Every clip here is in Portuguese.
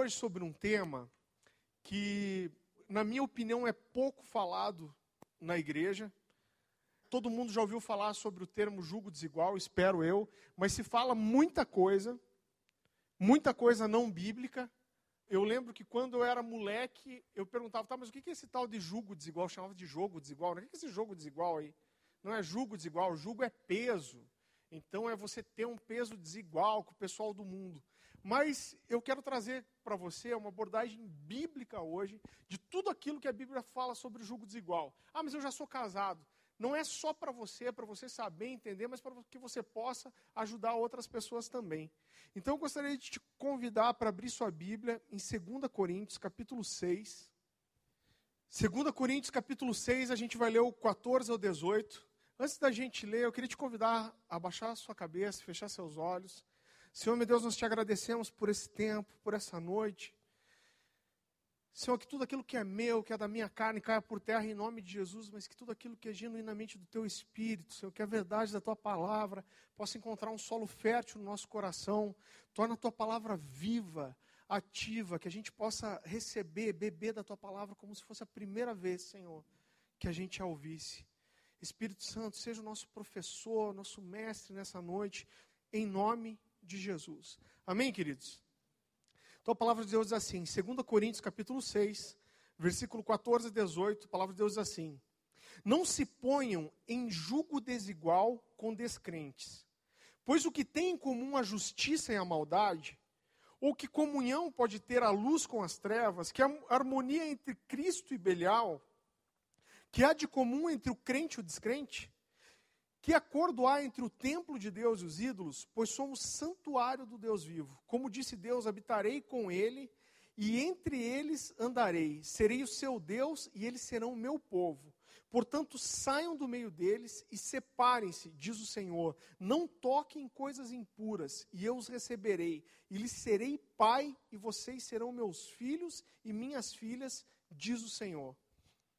hoje sobre um tema que, na minha opinião, é pouco falado na igreja. Todo mundo já ouviu falar sobre o termo julgo desigual, espero eu, mas se fala muita coisa, muita coisa não bíblica. Eu lembro que quando eu era moleque, eu perguntava, tá, mas o que é esse tal de julgo desigual? Eu chamava de jogo desigual. Né? O que é esse jogo desigual aí? Não é julgo desigual, julgo é peso. Então é você ter um peso desigual com o pessoal do mundo. Mas eu quero trazer para você uma abordagem bíblica hoje de tudo aquilo que a Bíblia fala sobre o julgo desigual. Ah, mas eu já sou casado. Não é só para você, é para você saber entender, mas para que você possa ajudar outras pessoas também. Então eu gostaria de te convidar para abrir sua Bíblia em 2 Coríntios, capítulo 6. 2 Coríntios, capítulo 6, a gente vai ler o 14 ao 18. Antes da gente ler, eu queria te convidar a baixar sua cabeça, fechar seus olhos. Senhor, meu Deus, nós te agradecemos por esse tempo, por essa noite. Senhor, que tudo aquilo que é meu, que é da minha carne, caia por terra em nome de Jesus, mas que tudo aquilo que é genuinamente do teu espírito, Senhor, que é verdade da tua palavra, possa encontrar um solo fértil no nosso coração. Torna a tua palavra viva, ativa, que a gente possa receber, beber da tua palavra como se fosse a primeira vez, Senhor, que a gente a ouvisse. Espírito Santo, seja o nosso professor, nosso mestre nessa noite, em nome de Jesus. Amém, queridos? Então a palavra de Deus diz assim, 2 Coríntios capítulo 6, versículo 14 e 18, a palavra de Deus diz assim: Não se ponham em julgo desigual com descrentes, pois o que tem em comum a justiça e a maldade, ou que comunhão pode ter a luz com as trevas, que a harmonia entre Cristo e Belial, que há de comum entre o crente e o descrente? Que acordo há entre o templo de Deus e os ídolos? Pois somos santuário do Deus vivo. Como disse Deus, habitarei com ele e entre eles andarei. Serei o seu Deus e eles serão o meu povo. Portanto, saiam do meio deles e separem-se, diz o Senhor. Não toquem coisas impuras, e eu os receberei. E lhes serei pai, e vocês serão meus filhos e minhas filhas, diz o Senhor.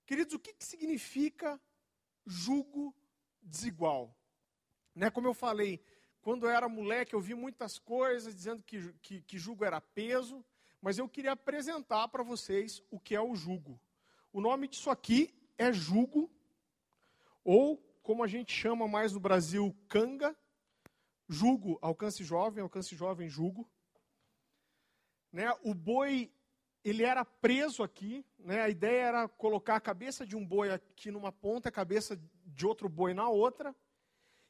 Queridos, o que, que significa jugo desigual. Né? Como eu falei, quando eu era moleque, eu vi muitas coisas dizendo que, que, que jugo era peso, mas eu queria apresentar para vocês o que é o jugo. O nome disso aqui é jugo, ou como a gente chama mais no Brasil, canga. Jugo, alcance jovem, alcance jovem, jugo. Né? O boi, ele era preso aqui. Né? A ideia era colocar a cabeça de um boi aqui numa ponta, a cabeça de outro boi na outra.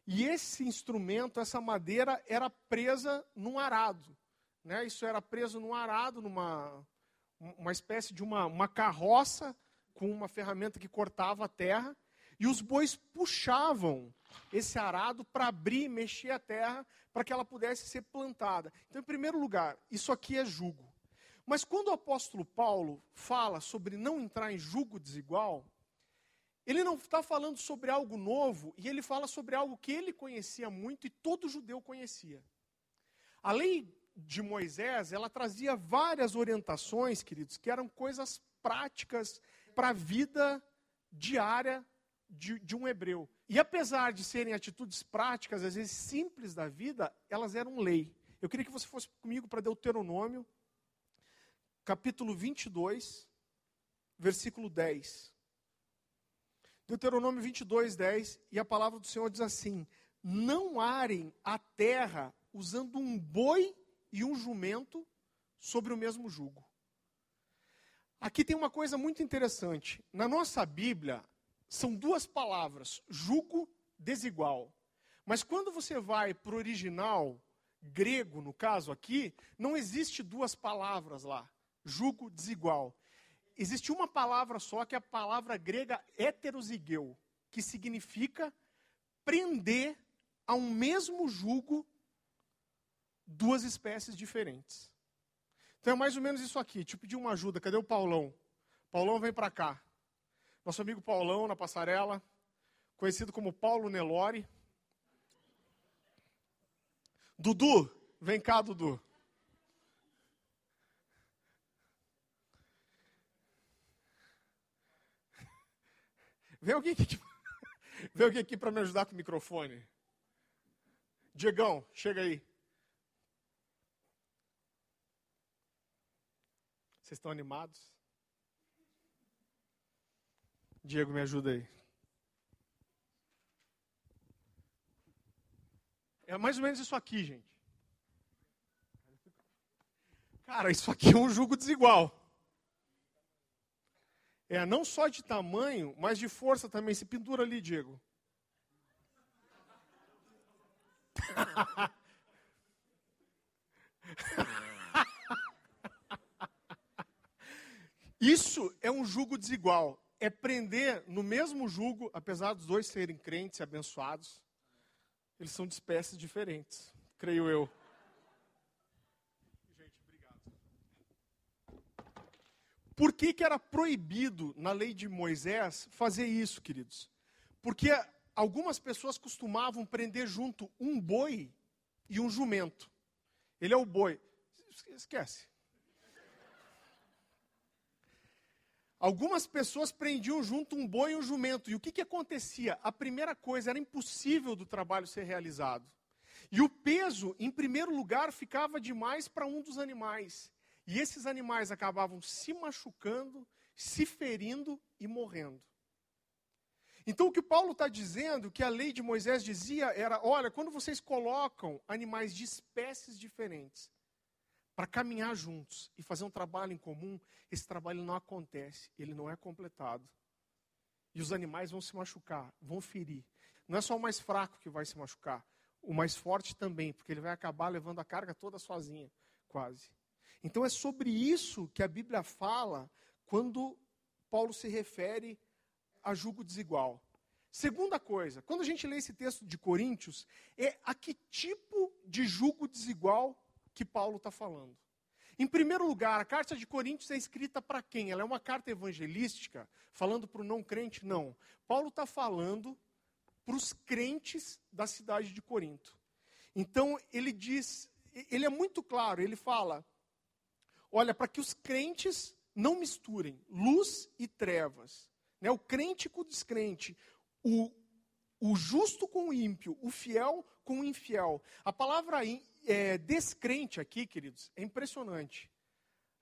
E esse instrumento, essa madeira, era presa num arado. Né? Isso era preso num arado, numa uma espécie de uma, uma carroça com uma ferramenta que cortava a terra. E os bois puxavam esse arado para abrir e mexer a terra para que ela pudesse ser plantada. Então, em primeiro lugar, isso aqui é jugo. Mas quando o apóstolo Paulo fala sobre não entrar em jugo desigual, ele não está falando sobre algo novo, e ele fala sobre algo que ele conhecia muito e todo judeu conhecia. A lei de Moisés, ela trazia várias orientações, queridos, que eram coisas práticas para a vida diária de, de, um hebreu. E apesar de serem atitudes práticas, às vezes simples da vida, elas eram lei. Eu queria que você fosse comigo para Deuteronômio, capítulo 22, versículo 10. Deuteronômio 22, 10, e a palavra do Senhor diz assim: Não arem a terra usando um boi e um jumento sobre o mesmo jugo. Aqui tem uma coisa muito interessante. Na nossa Bíblia, são duas palavras, jugo desigual. Mas quando você vai para o original, grego no caso aqui, não existe duas palavras lá, jugo desigual existe uma palavra só, que é a palavra grega heterozigeu, que significa prender a um mesmo jugo duas espécies diferentes. Então é mais ou menos isso aqui. Te pedi uma ajuda. Cadê o Paulão? Paulão vem para cá. Nosso amigo Paulão na passarela, conhecido como Paulo Nelore. Dudu, vem cá, Dudu. Vem alguém aqui, vem alguém aqui para me ajudar com o microfone. Diegão, chega aí. Vocês estão animados? Diego, me ajuda aí. É mais ou menos isso aqui, gente. Cara, isso aqui é um jugo desigual. É, não só de tamanho, mas de força também. Se pendura ali, Diego. Isso é um jugo desigual. É prender no mesmo jugo, apesar dos dois serem crentes e abençoados, eles são de espécies diferentes, creio eu. Gente, obrigado. Por que, que era proibido na lei de Moisés fazer isso, queridos? Porque algumas pessoas costumavam prender junto um boi e um jumento. Ele é o boi. Esquece. Algumas pessoas prendiam junto um boi e um jumento. E o que, que acontecia? A primeira coisa, era impossível do trabalho ser realizado. E o peso, em primeiro lugar, ficava demais para um dos animais. E esses animais acabavam se machucando, se ferindo e morrendo. Então, o que Paulo está dizendo, que a lei de Moisés dizia, era: olha, quando vocês colocam animais de espécies diferentes para caminhar juntos e fazer um trabalho em comum, esse trabalho não acontece, ele não é completado. E os animais vão se machucar, vão ferir. Não é só o mais fraco que vai se machucar, o mais forte também, porque ele vai acabar levando a carga toda sozinha, quase. Então é sobre isso que a Bíblia fala quando Paulo se refere a julgo desigual. Segunda coisa, quando a gente lê esse texto de Coríntios, é a que tipo de julgo desigual que Paulo está falando. Em primeiro lugar, a carta de Coríntios é escrita para quem? Ela é uma carta evangelística, falando para o não crente? Não. Paulo está falando para os crentes da cidade de Corinto. Então, ele diz, ele é muito claro, ele fala: olha, para que os crentes não misturem luz e trevas, né? o crente com o descrente, o, o justo com o ímpio, o fiel com o infiel. A palavra é, descrente aqui, queridos, é impressionante.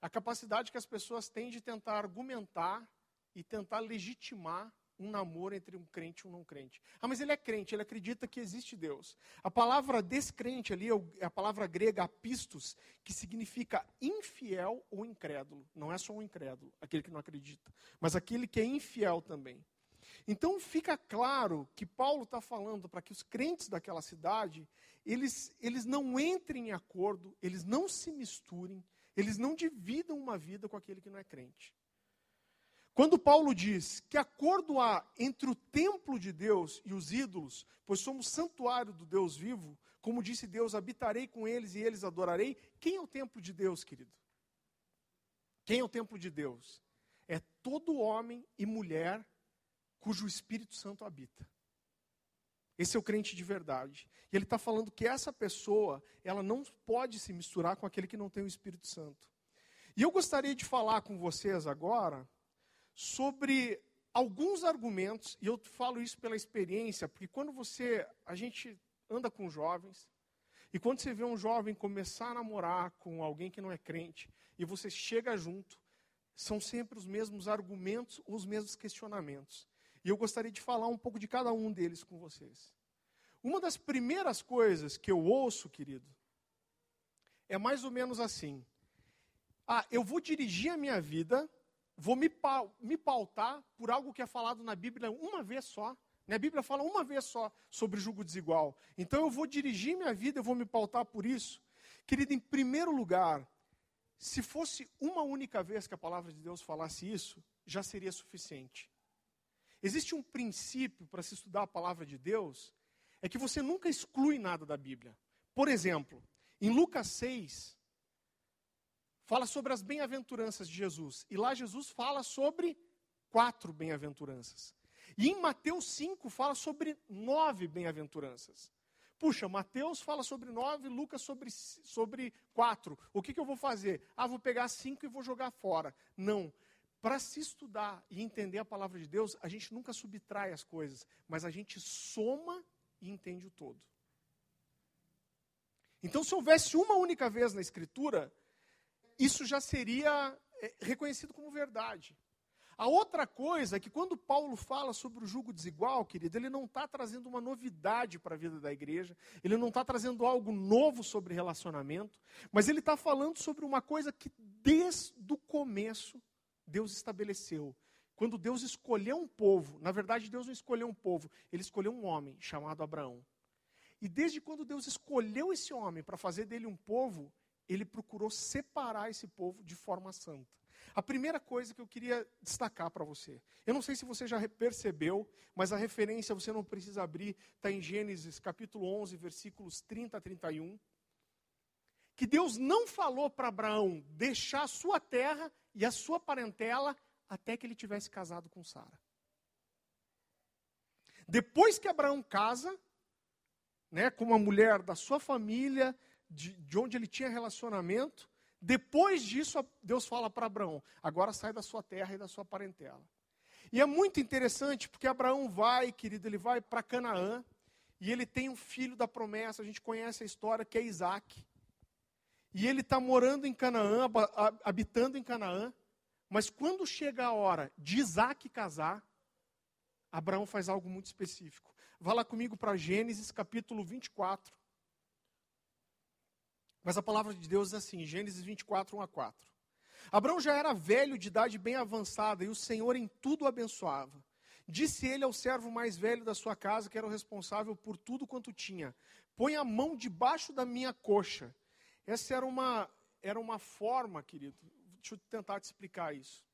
A capacidade que as pessoas têm de tentar argumentar e tentar legitimar um namoro entre um crente e um não crente. Ah, mas ele é crente, ele acredita que existe Deus. A palavra descrente ali é, é a palavra grega apistos, que significa infiel ou incrédulo. Não é só um incrédulo, aquele que não acredita, mas aquele que é infiel também. Então fica claro que Paulo está falando para que os crentes daquela cidade, eles, eles não entrem em acordo, eles não se misturem, eles não dividam uma vida com aquele que não é crente. Quando Paulo diz que acordo há entre o templo de Deus e os ídolos, pois somos santuário do Deus vivo, como disse Deus, habitarei com eles e eles adorarei. Quem é o templo de Deus, querido? Quem é o templo de Deus? É todo homem e mulher cujo Espírito Santo habita. Esse é o crente de verdade. E ele está falando que essa pessoa, ela não pode se misturar com aquele que não tem o Espírito Santo. E eu gostaria de falar com vocês agora sobre alguns argumentos, e eu falo isso pela experiência, porque quando você, a gente anda com jovens, e quando você vê um jovem começar a namorar com alguém que não é crente, e você chega junto, são sempre os mesmos argumentos, os mesmos questionamentos. E eu gostaria de falar um pouco de cada um deles com vocês. Uma das primeiras coisas que eu ouço, querido, é mais ou menos assim: Ah, eu vou dirigir a minha vida, vou me, me pautar por algo que é falado na Bíblia uma vez só. A Bíblia fala uma vez só sobre julgo desigual. Então eu vou dirigir minha vida, eu vou me pautar por isso. Querido, em primeiro lugar, se fosse uma única vez que a palavra de Deus falasse isso, já seria suficiente. Existe um princípio para se estudar a palavra de Deus, é que você nunca exclui nada da Bíblia. Por exemplo, em Lucas 6, fala sobre as bem-aventuranças de Jesus. E lá Jesus fala sobre quatro bem-aventuranças. E em Mateus 5 fala sobre nove bem-aventuranças. Puxa, Mateus fala sobre nove, Lucas sobre, sobre quatro. O que, que eu vou fazer? Ah, vou pegar cinco e vou jogar fora. Não. Para se estudar e entender a palavra de Deus, a gente nunca subtrai as coisas, mas a gente soma e entende o todo. Então, se houvesse uma única vez na Escritura, isso já seria é, reconhecido como verdade. A outra coisa é que quando Paulo fala sobre o jugo desigual, querido, ele não está trazendo uma novidade para a vida da igreja, ele não está trazendo algo novo sobre relacionamento, mas ele está falando sobre uma coisa que desde o começo Deus estabeleceu. Quando Deus escolheu um povo, na verdade Deus não escolheu um povo, ele escolheu um homem chamado Abraão. E desde quando Deus escolheu esse homem para fazer dele um povo, ele procurou separar esse povo de forma santa. A primeira coisa que eu queria destacar para você, eu não sei se você já percebeu, mas a referência você não precisa abrir, está em Gênesis capítulo 11, versículos 30 a 31. Que Deus não falou para Abraão deixar a sua terra e a sua parentela até que ele tivesse casado com Sara. Depois que Abraão casa, né, com uma mulher da sua família, de, de onde ele tinha relacionamento, depois disso, Deus fala para Abraão: agora sai da sua terra e da sua parentela. E é muito interessante porque Abraão vai, querido, ele vai para Canaã e ele tem um filho da promessa. A gente conhece a história que é Isaac. E ele está morando em Canaã, habitando em Canaã. Mas quando chega a hora de Isaac casar, Abraão faz algo muito específico. Vá lá comigo para Gênesis capítulo 24. Mas a palavra de Deus é assim, Gênesis 24, 1 a 4. Abraão já era velho, de idade bem avançada, e o Senhor em tudo o abençoava. Disse ele ao servo mais velho da sua casa, que era o responsável por tudo quanto tinha: Põe a mão debaixo da minha coxa. Essa era uma, era uma forma, querido. Deixa eu tentar te explicar isso.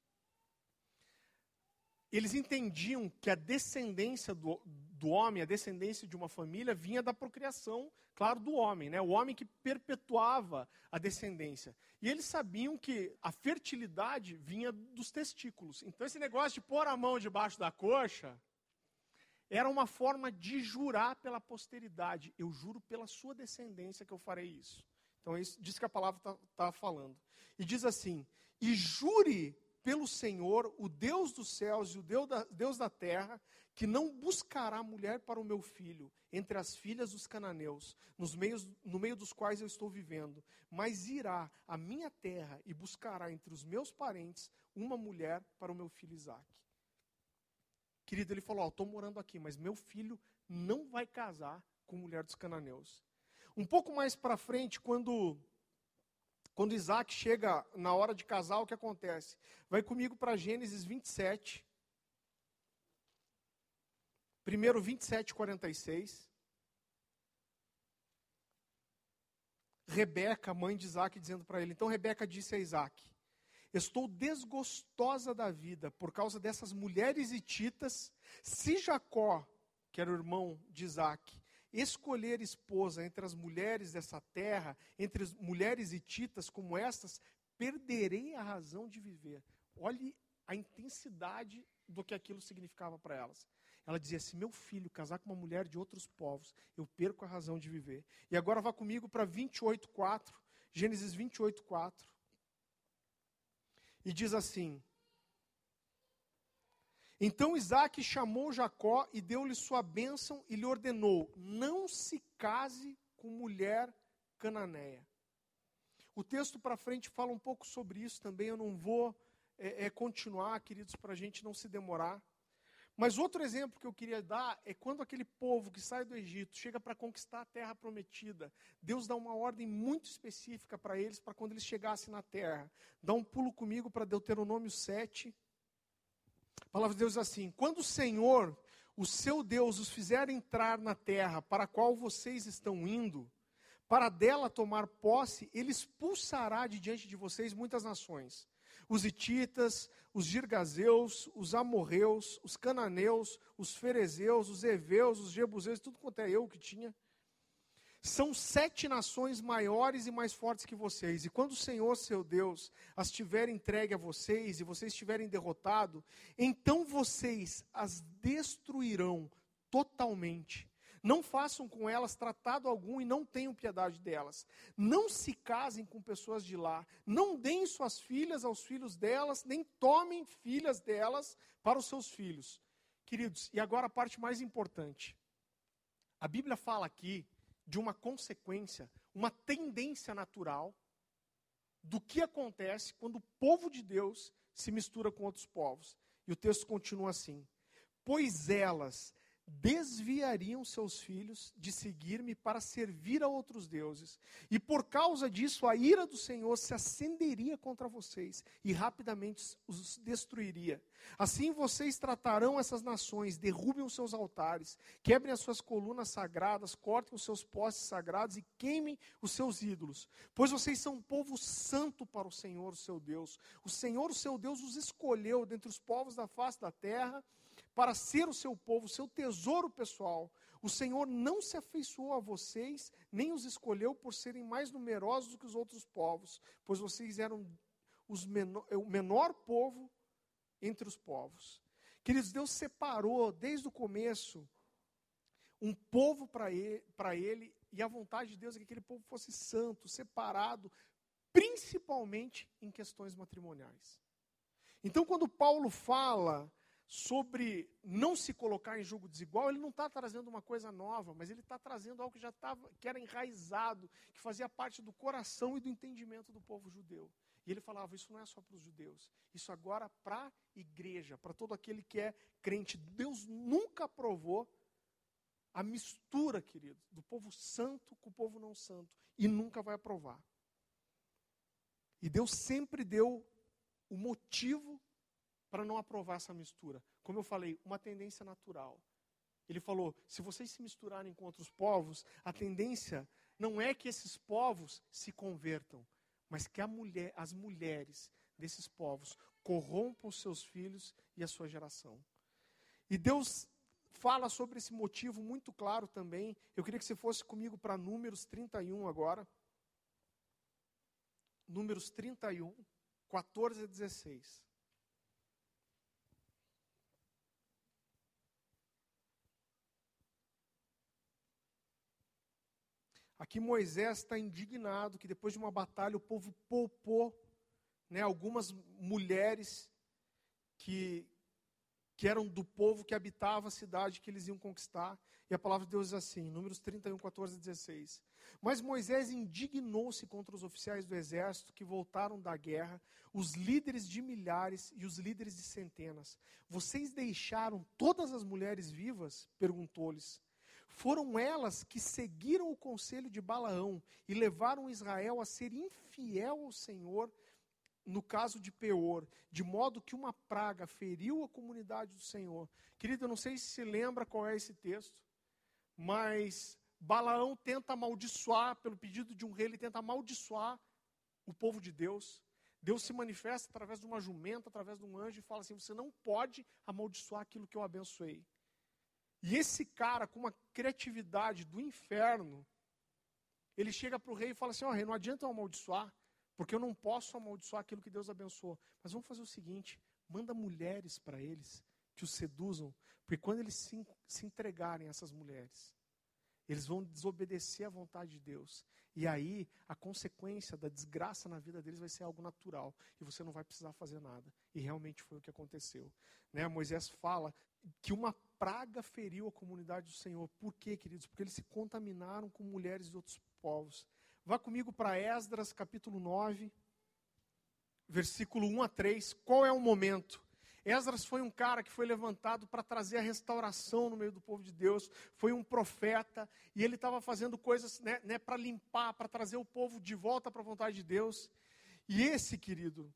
Eles entendiam que a descendência do, do homem, a descendência de uma família, vinha da procriação, claro, do homem, né? o homem que perpetuava a descendência. E eles sabiam que a fertilidade vinha dos testículos. Então, esse negócio de pôr a mão debaixo da coxa era uma forma de jurar pela posteridade. Eu juro pela sua descendência que eu farei isso. Então, é isso diz que a palavra está tá falando. E diz assim: e jure pelo Senhor, o Deus dos céus e o Deus da, Deus da terra, que não buscará mulher para o meu filho entre as filhas dos cananeus, nos meios, no meio dos quais eu estou vivendo, mas irá à minha terra e buscará entre os meus parentes uma mulher para o meu filho Isaac. Querido, ele falou: Estou morando aqui, mas meu filho não vai casar com mulher dos cananeus. Um pouco mais para frente, quando quando Isaac chega na hora de casar, o que acontece? Vai comigo para Gênesis 27. Primeiro 27, 46. Rebeca, mãe de Isaac, dizendo para ele: Então Rebeca disse a Isaac: Estou desgostosa da vida por causa dessas mulheres hititas. Se Jacó, que era o irmão de Isaac, escolher esposa entre as mulheres dessa terra, entre as mulheres hititas como estas, perderei a razão de viver. Olhe a intensidade do que aquilo significava para elas. Ela dizia: se meu filho casar com uma mulher de outros povos, eu perco a razão de viver. E agora vá comigo para 28:4, Gênesis 28:4. E diz assim: Então Isaac chamou Jacó e deu-lhe sua bênção e lhe ordenou: não se case com mulher cananeia. O texto para frente fala um pouco sobre isso também, eu não vou é, é, continuar, queridos, para a gente não se demorar. Mas outro exemplo que eu queria dar é quando aquele povo que sai do Egito chega para conquistar a terra prometida, Deus dá uma ordem muito específica para eles, para quando eles chegassem na terra. Dá um pulo comigo para Deuteronômio 7. A palavra de Deus diz assim: Quando o Senhor, o seu Deus, os fizer entrar na terra para a qual vocês estão indo, para dela tomar posse, ele expulsará de diante de vocês muitas nações os Ititas, os Girgazeus, os Amorreus, os Cananeus, os Ferezeus, os Eveus, os Jebuseus, tudo quanto é eu que tinha. São sete nações maiores e mais fortes que vocês. E quando o Senhor, seu Deus, as tiver entregue a vocês e vocês estiverem derrotado, então vocês as destruirão totalmente não façam com elas tratado algum e não tenham piedade delas. Não se casem com pessoas de lá. Não deem suas filhas aos filhos delas, nem tomem filhas delas para os seus filhos. Queridos, e agora a parte mais importante. A Bíblia fala aqui de uma consequência, uma tendência natural do que acontece quando o povo de Deus se mistura com outros povos. E o texto continua assim: Pois elas desviariam seus filhos de seguir-me para servir a outros deuses. E por causa disso, a ira do Senhor se acenderia contra vocês e rapidamente os destruiria. Assim vocês tratarão essas nações, derrubem os seus altares, quebrem as suas colunas sagradas, cortem os seus postes sagrados e queimem os seus ídolos. Pois vocês são um povo santo para o Senhor, o seu Deus. O Senhor, o seu Deus, os escolheu dentre os povos da face da terra para ser o seu povo, o seu tesouro pessoal. O Senhor não se afeiçoou a vocês, nem os escolheu por serem mais numerosos do que os outros povos, pois vocês eram menor, o menor povo entre os povos. Queridos, Deus separou desde o começo um povo para ele, ele, e a vontade de Deus é que aquele povo fosse santo, separado, principalmente em questões matrimoniais. Então, quando Paulo fala sobre não se colocar em julgo desigual, ele não está trazendo uma coisa nova, mas ele está trazendo algo que já estava, que era enraizado, que fazia parte do coração e do entendimento do povo judeu. E ele falava: Isso não é só para os judeus, isso agora para a igreja, para todo aquele que é crente. Deus nunca aprovou a mistura, querido, do povo santo com o povo não santo, e nunca vai aprovar. E Deus sempre deu o motivo para não aprovar essa mistura. Como eu falei, uma tendência natural. Ele falou: se vocês se misturarem com outros povos, a tendência não é que esses povos se convertam, mas que mulher, as mulheres desses povos corrompam seus filhos e a sua geração. E Deus fala sobre esse motivo muito claro também. Eu queria que você fosse comigo para Números 31 agora. Números 31, 14 a 16. Aqui Moisés está indignado que depois de uma batalha o povo poupou né, algumas mulheres que, que eram do povo que habitava a cidade que eles iam conquistar. E a palavra de Deus diz assim, Números 31, 14 e 16. Mas Moisés indignou-se contra os oficiais do exército que voltaram da guerra, os líderes de milhares e os líderes de centenas. Vocês deixaram todas as mulheres vivas? perguntou-lhes. Foram elas que seguiram o conselho de Balaão e levaram Israel a ser infiel ao Senhor, no caso de Peor, de modo que uma praga feriu a comunidade do Senhor. Querido, eu não sei se se lembra qual é esse texto, mas Balaão tenta amaldiçoar, pelo pedido de um rei, ele tenta amaldiçoar o povo de Deus. Deus se manifesta através de uma jumenta, através de um anjo, e fala assim: Você não pode amaldiçoar aquilo que eu abençoei. E esse cara, com uma criatividade do inferno, ele chega para o rei e fala assim: Ó, oh, rei, não adianta eu amaldiçoar, porque eu não posso amaldiçoar aquilo que Deus abençoou. Mas vamos fazer o seguinte: manda mulheres para eles que os seduzam, porque quando eles se, se entregarem a essas mulheres, eles vão desobedecer à vontade de Deus. E aí, a consequência da desgraça na vida deles vai ser algo natural. E você não vai precisar fazer nada. E realmente foi o que aconteceu. Né? Moisés fala que uma praga feriu a comunidade do Senhor. Por quê, queridos? Porque eles se contaminaram com mulheres de outros povos. Vá comigo para Esdras, capítulo 9, versículo 1 a 3. Qual é o momento? Esdras foi um cara que foi levantado para trazer a restauração no meio do povo de Deus, foi um profeta, e ele estava fazendo coisas né, né para limpar, para trazer o povo de volta para a vontade de Deus. E esse, querido,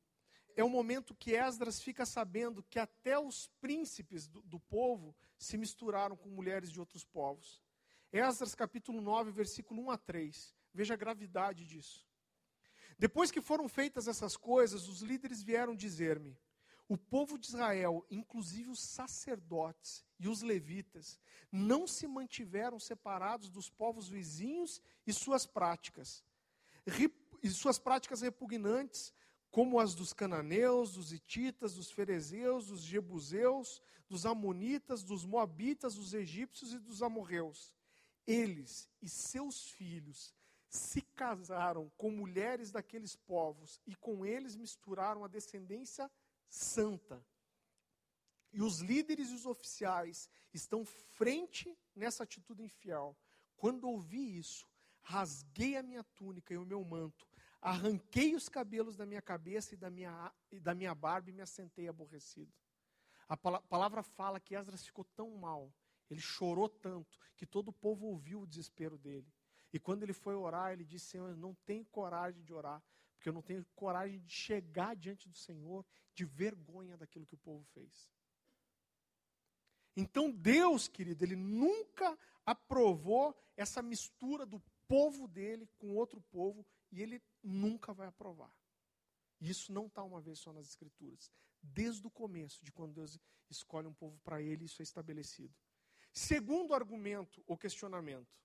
é o momento que Esdras fica sabendo que até os príncipes do, do povo se misturaram com mulheres de outros povos. Esdras capítulo 9, versículo 1 a 3. Veja a gravidade disso. Depois que foram feitas essas coisas, os líderes vieram dizer-me: o povo de Israel, inclusive os sacerdotes e os levitas, não se mantiveram separados dos povos vizinhos e suas práticas, e suas práticas repugnantes, como as dos cananeus, dos hititas, dos ferezeus, dos jebuseus, dos amonitas, dos moabitas, dos egípcios e dos amorreus. Eles e seus filhos se casaram com mulheres daqueles povos e com eles misturaram a descendência santa. E os líderes e os oficiais estão frente nessa atitude infiel. Quando ouvi isso, rasguei a minha túnica e o meu manto, arranquei os cabelos da minha cabeça e da minha, e da minha barba e me assentei aborrecido. A palavra fala que Esdras ficou tão mal, ele chorou tanto, que todo o povo ouviu o desespero dele. E quando ele foi orar, ele disse: Senhor, eu não tenho coragem de orar, porque eu não tenho coragem de chegar diante do Senhor de vergonha daquilo que o povo fez. Então Deus, querido, ele nunca aprovou essa mistura do povo dele com outro povo e ele nunca vai aprovar. Isso não está uma vez só nas Escrituras. Desde o começo, de quando Deus escolhe um povo para ele, isso é estabelecido. Segundo argumento ou questionamento.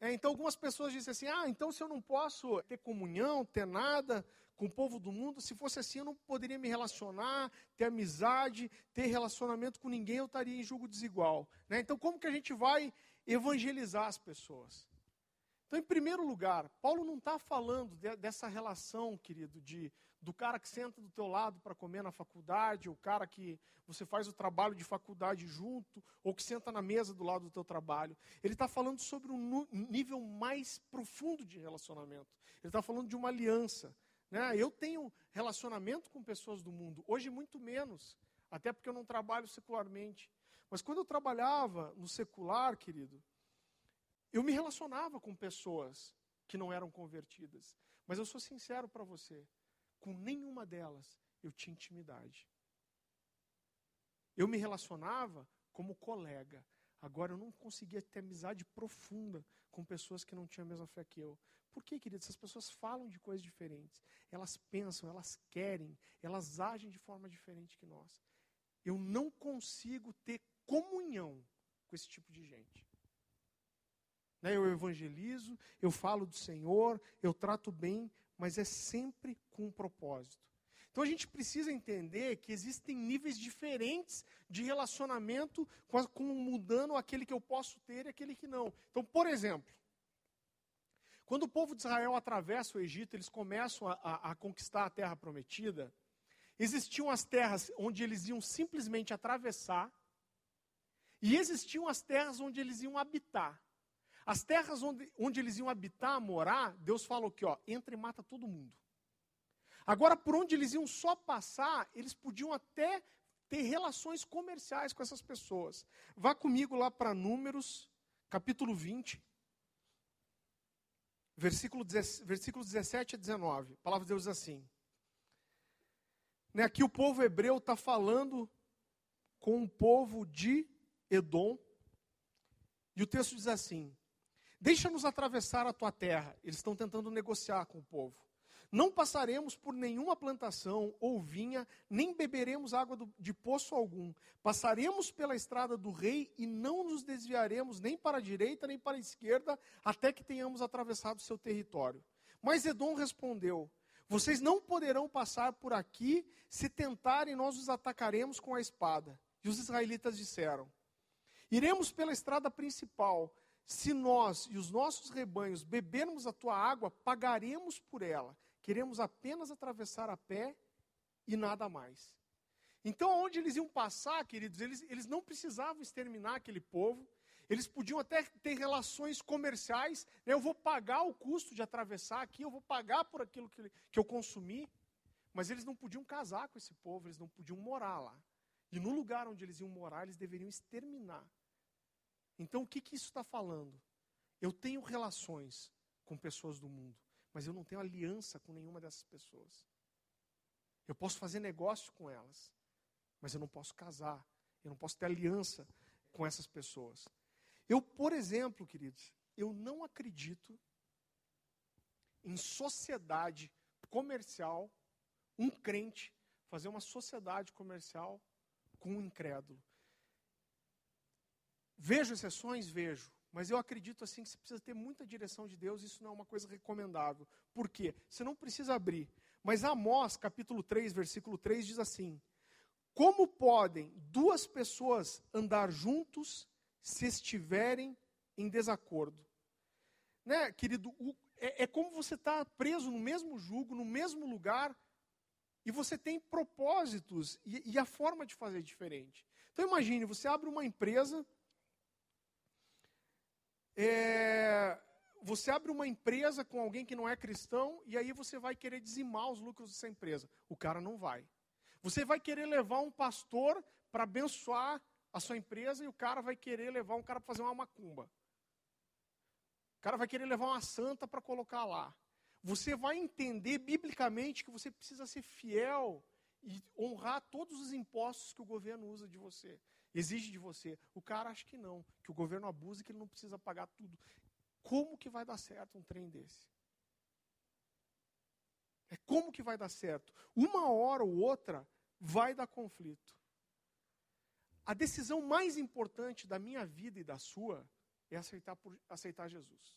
É, então, algumas pessoas dizem assim: ah, então se eu não posso ter comunhão, ter nada com o povo do mundo, se fosse assim eu não poderia me relacionar, ter amizade, ter relacionamento com ninguém, eu estaria em julgo desigual. Né? Então, como que a gente vai evangelizar as pessoas? Então, em primeiro lugar, Paulo não está falando de, dessa relação, querido, de do cara que senta do teu lado para comer na faculdade, o cara que você faz o trabalho de faculdade junto, ou que senta na mesa do lado do teu trabalho. Ele está falando sobre um nível mais profundo de relacionamento. Ele está falando de uma aliança. Né? Eu tenho relacionamento com pessoas do mundo, hoje muito menos, até porque eu não trabalho secularmente. Mas quando eu trabalhava no secular, querido, eu me relacionava com pessoas que não eram convertidas. Mas eu sou sincero para você, com nenhuma delas eu tinha intimidade. Eu me relacionava como colega. Agora eu não conseguia ter amizade profunda com pessoas que não tinham a mesma fé que eu. Por quê, querido? Essas pessoas falam de coisas diferentes. Elas pensam, elas querem, elas agem de forma diferente que nós. Eu não consigo ter comunhão com esse tipo de gente. Né? Eu evangelizo, eu falo do Senhor, eu trato bem, mas é sempre com um propósito. Então a gente precisa entender que existem níveis diferentes de relacionamento com, com mudando aquele que eu posso ter e aquele que não. Então, por exemplo, quando o povo de Israel atravessa o Egito, eles começam a, a, a conquistar a terra prometida. Existiam as terras onde eles iam simplesmente atravessar, e existiam as terras onde eles iam habitar. As terras onde, onde eles iam habitar, morar, Deus falou que, ó, entra e mata todo mundo. Agora, por onde eles iam só passar, eles podiam até ter relações comerciais com essas pessoas. Vá comigo lá para Números, capítulo 20, versículo, versículos 17 a 19. A palavra de Deus diz assim. Né, aqui o povo hebreu está falando com o povo de Edom. E o texto diz assim: Deixa-nos atravessar a tua terra. Eles estão tentando negociar com o povo. Não passaremos por nenhuma plantação ou vinha, nem beberemos água do, de poço algum. Passaremos pela estrada do rei e não nos desviaremos nem para a direita nem para a esquerda, até que tenhamos atravessado seu território. Mas Edom respondeu: Vocês não poderão passar por aqui, se tentarem, nós os atacaremos com a espada. E os israelitas disseram: Iremos pela estrada principal se nós e os nossos rebanhos bebermos a tua água, pagaremos por ela. Queremos apenas atravessar a pé e nada mais. Então, onde eles iam passar, queridos, eles, eles não precisavam exterminar aquele povo, eles podiam até ter relações comerciais. Né? Eu vou pagar o custo de atravessar aqui, eu vou pagar por aquilo que, que eu consumi. Mas eles não podiam casar com esse povo, eles não podiam morar lá. E no lugar onde eles iam morar, eles deveriam exterminar então, o que, que isso está falando? Eu tenho relações com pessoas do mundo, mas eu não tenho aliança com nenhuma dessas pessoas. Eu posso fazer negócio com elas, mas eu não posso casar, eu não posso ter aliança com essas pessoas. Eu, por exemplo, queridos, eu não acredito em sociedade comercial, um crente fazer uma sociedade comercial com um incrédulo. Vejo exceções? Vejo. Mas eu acredito assim que você precisa ter muita direção de Deus, isso não é uma coisa recomendável. Por quê? Você não precisa abrir. Mas Amós, capítulo 3, versículo 3, diz assim: Como podem duas pessoas andar juntos se estiverem em desacordo? Né, querido, o, é, é como você está preso no mesmo jugo, no mesmo lugar, e você tem propósitos e, e a forma de fazer é diferente. Então imagine, você abre uma empresa é, você abre uma empresa com alguém que não é cristão e aí você vai querer dizimar os lucros dessa empresa. O cara não vai. Você vai querer levar um pastor para abençoar a sua empresa e o cara vai querer levar um cara para fazer uma macumba. O cara vai querer levar uma santa para colocar lá. Você vai entender biblicamente que você precisa ser fiel e honrar todos os impostos que o governo usa de você, exige de você. O cara acha que não, que o governo abusa e que ele não precisa pagar tudo. Como que vai dar certo um trem desse? É como que vai dar certo? Uma hora ou outra vai dar conflito. A decisão mais importante da minha vida e da sua é aceitar, por, aceitar Jesus.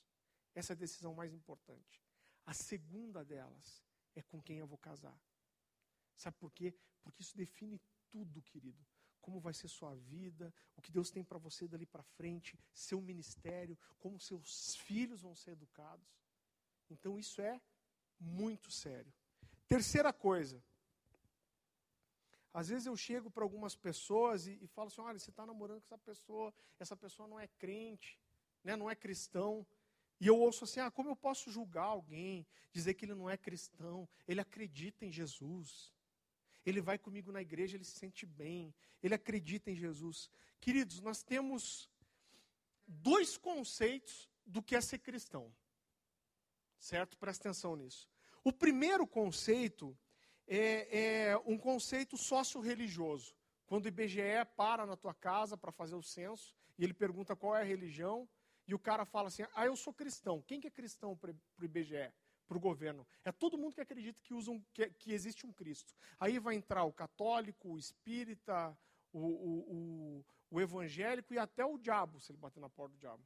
Essa é a decisão mais importante. A segunda delas é com quem eu vou casar. Sabe por quê? Porque isso define tudo, querido. Como vai ser sua vida, o que Deus tem para você dali para frente, seu ministério, como seus filhos vão ser educados. Então isso é muito sério. Terceira coisa. Às vezes eu chego para algumas pessoas e, e, falo assim: olha, você está namorando com essa pessoa, essa pessoa não é crente, né, não é cristão. E eu ouço assim: ah, como eu posso julgar alguém, dizer que ele não é cristão? Ele acredita em Jesus. Ele vai comigo na igreja, ele se sente bem, ele acredita em Jesus. Queridos, nós temos dois conceitos do que é ser cristão. Certo? Presta atenção nisso. O primeiro conceito é, é um conceito sócio-religioso. Quando o IBGE para na tua casa para fazer o censo e ele pergunta qual é a religião, e o cara fala assim: Ah, eu sou cristão. Quem que é cristão para o IBGE? Para o governo? É todo mundo que acredita que, usa um, que, que, existe um Cristo. Aí vai entrar o católico, o espírita, o, o, o, o evangélico e até o diabo, se ele bater na porta do diabo.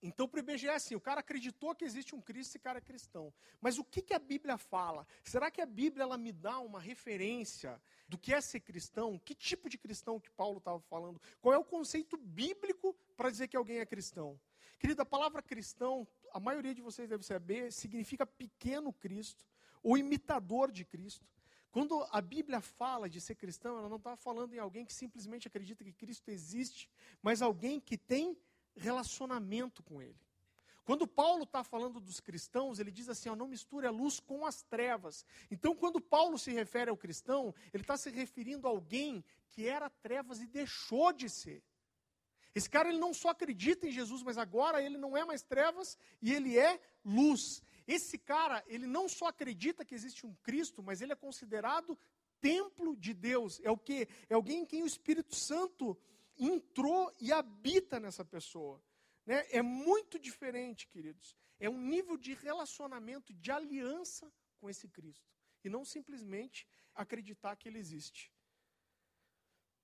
Então, para o IBGE é assim: o cara acreditou que existe um Cristo, esse cara é cristão. Mas o que, que a Bíblia fala? Será que a Bíblia ela me dá uma referência do que é ser cristão? Que tipo de cristão que Paulo estava falando? Qual é o conceito bíblico para dizer que alguém é cristão? Querida, a palavra cristão, a maioria de vocês deve saber, significa pequeno Cristo, ou imitador de Cristo. Quando a Bíblia fala de ser cristão, ela não está falando em alguém que simplesmente acredita que Cristo existe, mas alguém que tem relacionamento com Ele. Quando Paulo está falando dos cristãos, ele diz assim: ó, não misture a luz com as trevas. Então, quando Paulo se refere ao cristão, ele está se referindo a alguém que era trevas e deixou de ser. Esse cara ele não só acredita em Jesus, mas agora ele não é mais trevas e ele é luz. Esse cara, ele não só acredita que existe um Cristo, mas ele é considerado templo de Deus. É o que? É alguém em quem o Espírito Santo entrou e habita nessa pessoa. Né? É muito diferente, queridos. É um nível de relacionamento, de aliança com esse Cristo. E não simplesmente acreditar que ele existe.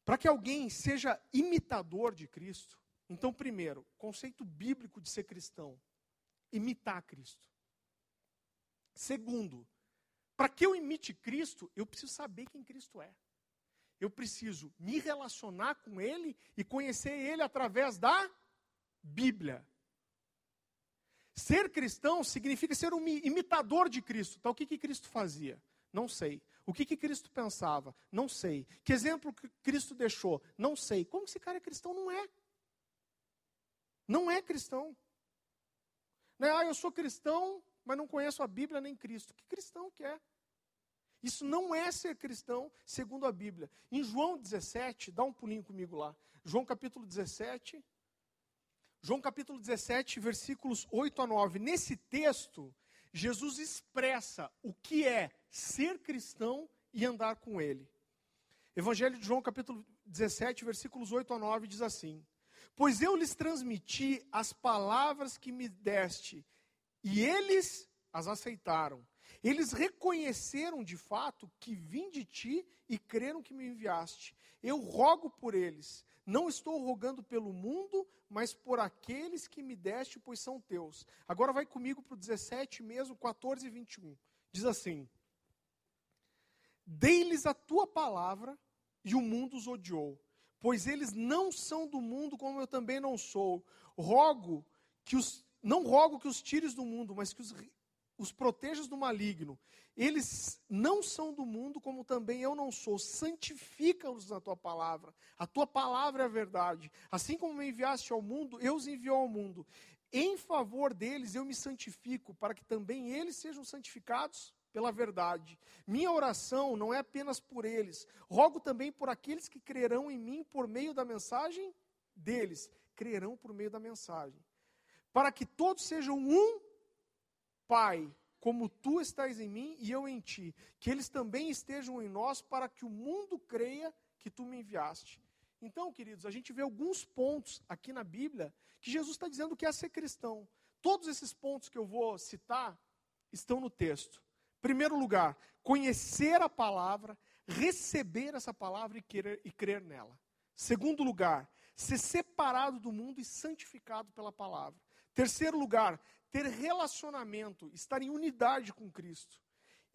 Para que alguém seja imitador de Cristo, então, primeiro, conceito bíblico de ser cristão: imitar Cristo. Segundo, para que eu imite Cristo, eu preciso saber quem Cristo é eu preciso me relacionar com Ele e conhecer Ele através da Bíblia. Ser cristão significa ser um imitador de Cristo. Então, o que, que Cristo fazia? Não sei. O que, que Cristo pensava? Não sei. Que exemplo que Cristo deixou? Não sei. Como esse cara é cristão? Não é. Não é cristão. Não é, ah, eu sou cristão, mas não conheço a Bíblia nem Cristo. Que cristão que é? Isso não é ser cristão segundo a Bíblia. Em João 17, dá um pulinho comigo lá. João capítulo 17. João capítulo 17, versículos 8 a 9. Nesse texto, Jesus expressa o que é ser cristão e andar com ele. Evangelho de João capítulo 17, versículos 8 a 9 diz assim: Pois eu lhes transmiti as palavras que me deste, e eles as aceitaram. Eles reconheceram de fato que vim de ti e creram que me enviaste. Eu rogo por eles. Não estou rogando pelo mundo, mas por aqueles que me deste, pois são teus. Agora vai comigo para o 17 mesmo, 14 e 21. Diz assim: Dei-lhes a tua palavra e o mundo os odiou, pois eles não são do mundo, como eu também não sou. Rogo que os não rogo que os tires do mundo, mas que os os protejas do maligno. Eles não são do mundo, como também eu não sou. Santifica-os na tua palavra. A tua palavra é a verdade. Assim como me enviaste ao mundo, eu os enviou ao mundo. em favor deles eu me santifico, para que também eles sejam santificados pela verdade. Minha oração não é apenas por eles, rogo também por aqueles que crerão em mim por meio da mensagem deles, crerão por meio da mensagem. Para que todos sejam um Pai, como tu estás em mim e eu em ti, que eles também estejam em nós, para que o mundo creia que tu me enviaste. Então, queridos, a gente vê alguns pontos aqui na Bíblia que Jesus está dizendo que é ser cristão. Todos esses pontos que eu vou citar estão no texto. Primeiro lugar, conhecer a palavra, receber essa palavra e, querer, e crer nela. Segundo lugar, ser separado do mundo e santificado pela palavra. Terceiro lugar, ter relacionamento, estar em unidade com Cristo.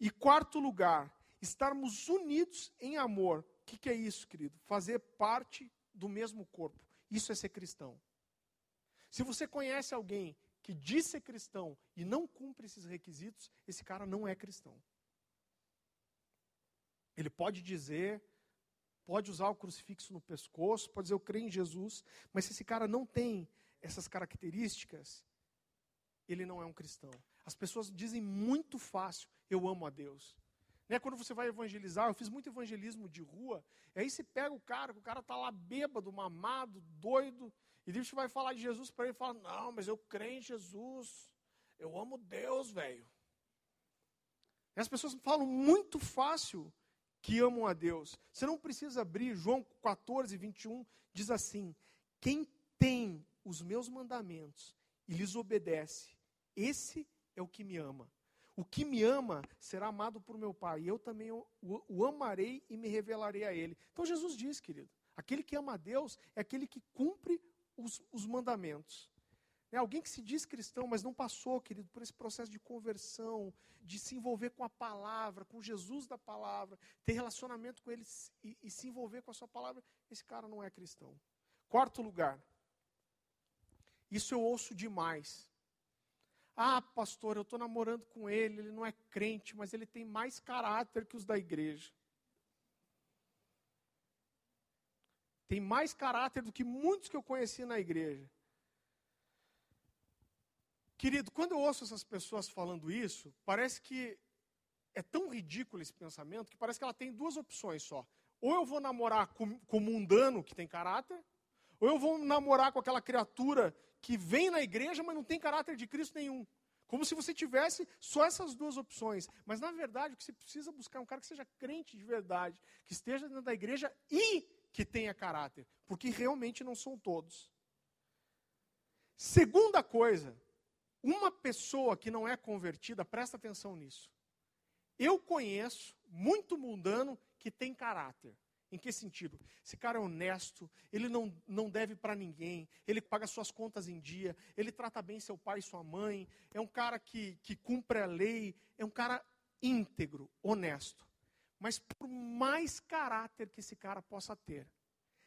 E quarto lugar, estarmos unidos em amor. O que, que é isso, querido? Fazer parte do mesmo corpo. Isso é ser cristão. Se você conhece alguém que diz ser cristão e não cumpre esses requisitos, esse cara não é cristão. Ele pode dizer, pode usar o crucifixo no pescoço, pode dizer eu creio em Jesus, mas se esse cara não tem essas características, ele não é um cristão. As pessoas dizem muito fácil, eu amo a Deus. Né? Quando você vai evangelizar, eu fiz muito evangelismo de rua, e aí você pega o cara, o cara está lá bêbado, mamado, doido, e Deus vai falar de Jesus para ele e fala: Não, mas eu creio em Jesus, eu amo Deus, velho. As pessoas falam muito fácil que amam a Deus. Você não precisa abrir, João 14, 21 diz assim: Quem tem os meus mandamentos e lhes obedece, esse é o que me ama. O que me ama será amado por meu Pai, e eu também o, o, o, amarei e me revelarei a Ele. Então Jesus diz, querido, aquele que ama a Deus é aquele que cumpre os, os mandamentos. É alguém que se diz cristão, mas não passou, querido, por esse processo de conversão, de se envolver com a palavra, com Jesus da palavra, ter relacionamento com ele e, e se envolver com a sua palavra, esse cara não é cristão. Quarto lugar, isso eu ouço demais. Ah, pastor, eu estou namorando com ele, ele não é crente, mas ele tem mais caráter que os da igreja. Tem mais caráter do que muitos que eu conheci na igreja. Querido, quando eu ouço essas pessoas falando isso, parece que é tão ridículo esse pensamento que parece que ela tem duas opções só. Ou eu vou namorar com, com um mundano que tem caráter, ou eu vou namorar com aquela criatura que vem na igreja, mas não tem caráter de Cristo nenhum. Como se você tivesse só essas duas opções. Mas, na verdade, o que você precisa buscar é um cara que seja crente de verdade, que esteja dentro da igreja e que tenha caráter. Porque realmente não são todos. Segunda coisa, uma pessoa que não é convertida, presta atenção nisso. Eu conheço muito mundano que tem caráter. Em que sentido? Esse cara é honesto, ele não, não deve para ninguém, ele paga suas contas em dia, ele trata bem seu pai e sua mãe, é um cara que, que cumpre a lei, é um cara íntegro, honesto. Mas por mais caráter que esse cara possa ter,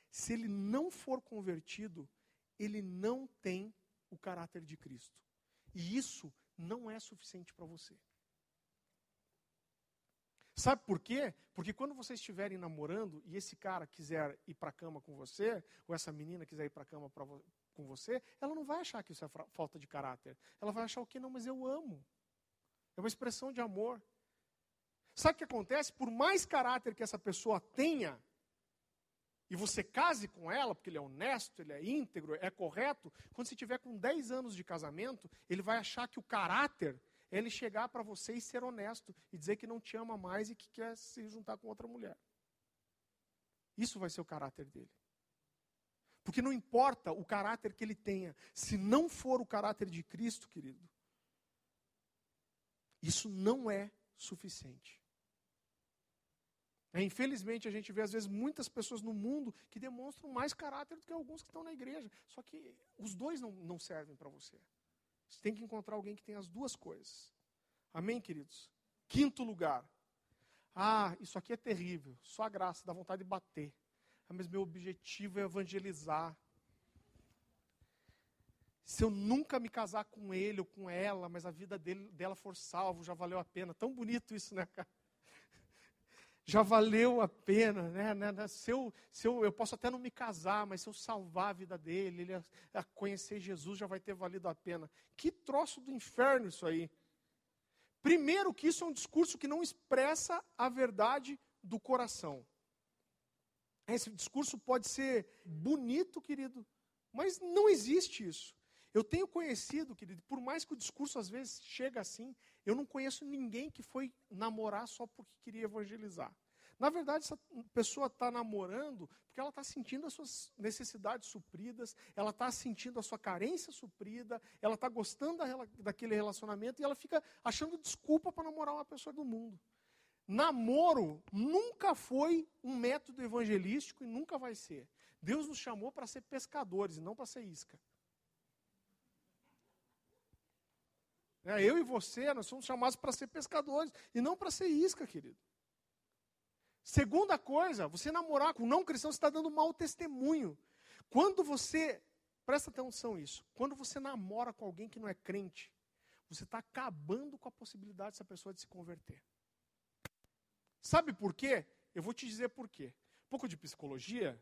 se ele não for convertido, ele não tem o caráter de Cristo. E isso não é suficiente para você. Sabe por quê? Porque quando vocês estiverem namorando e esse cara quiser ir para a cama com você, ou essa menina quiser ir para a cama pra, com você, ela não vai achar que isso é falta de caráter. Ela vai achar o quê? Não, mas eu amo. É uma expressão de amor. Sabe o que acontece? Por mais caráter que essa pessoa tenha, e você case com ela, porque ele é honesto, ele é íntegro, é correto, quando você tiver com 10 anos de casamento, ele vai achar que o caráter ele chegar para você e ser honesto e dizer que não te ama mais e que quer se juntar com outra mulher. Isso vai ser o caráter dele. Porque não importa o caráter que ele tenha, se não for o caráter de Cristo, querido, isso não é suficiente. É, infelizmente, a gente vê, às vezes, muitas pessoas no mundo que demonstram mais caráter do que alguns que estão na igreja. Só que os dois não, não servem para você. Você tem que encontrar alguém que tem as duas coisas. Amém, queridos? Quinto lugar. Ah, isso aqui é terrível. Só a graça, dá vontade de bater. Ah, mas meu objetivo é evangelizar. Se eu nunca me casar com ele ou com ela, mas a vida dele, dela for salvo, já valeu a pena. Tão bonito isso, né, cara? Já valeu a pena, né? né, né se, eu, se eu, eu posso até não me casar, mas se eu salvar a vida dele, ele a, a conhecer Jesus, já vai ter valido a pena. Que troço do inferno isso aí. Primeiro que isso é um discurso que não expressa a verdade do coração. Esse discurso pode ser bonito, querido, mas não existe isso. Eu tenho conhecido, querido, por mais que o discurso às vezes chega assim, eu não conheço ninguém que foi namorar só porque queria evangelizar. Na verdade, essa pessoa está namorando porque ela está sentindo as suas necessidades supridas, ela está sentindo a sua carência suprida, ela está gostando da, daquele relacionamento e ela fica achando desculpa para namorar uma pessoa do mundo. Namoro nunca foi um método evangelístico e nunca vai ser. Deus nos chamou para ser pescadores e não para ser isca. Eu e você, nós somos chamados para ser pescadores e não para ser isca, querido. Segunda coisa, você namorar com um não cristão, você está dando mau testemunho. Quando você, presta atenção nisso, quando você namora com alguém que não é crente, você está acabando com a possibilidade dessa pessoa de se converter. Sabe por quê? Eu vou te dizer por quê. Um pouco de psicologia,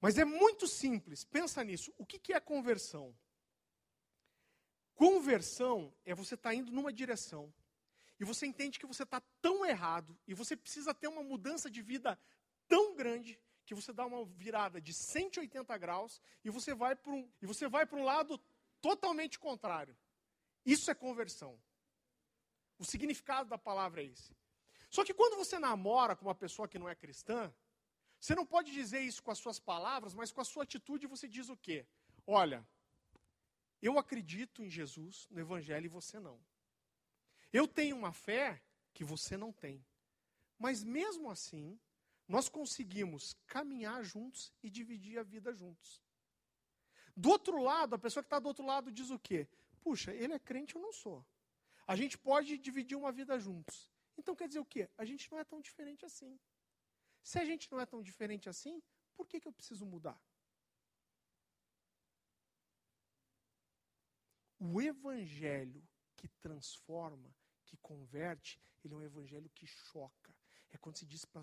mas é muito simples. Pensa nisso. O que, que é conversão? Conversão é você estar tá indo numa direção e você entende que você está tão errado e você precisa ter uma mudança de vida tão grande que você dá uma virada de 180 graus e você vai para um, e você vai para um lado totalmente contrário. Isso é conversão. O significado da palavra é esse. Só que quando você namora com uma pessoa que não é cristã, você não pode dizer isso com as suas palavras, mas com a sua atitude você diz o quê? Olha, eu acredito em Jesus, no Evangelho, e você não. Eu tenho uma fé que você não tem. Mas mesmo assim, nós conseguimos caminhar juntos e dividir a vida juntos. Do outro lado, a pessoa que está do outro lado diz o quê? Puxa, ele é crente, eu não sou. A gente pode dividir uma vida juntos. Então quer dizer o quê? A gente não é tão diferente assim. Se a gente não é tão diferente assim, por que, que eu preciso mudar? O evangelho que transforma, que converte, ele é um evangelho que choca. É quando se diz para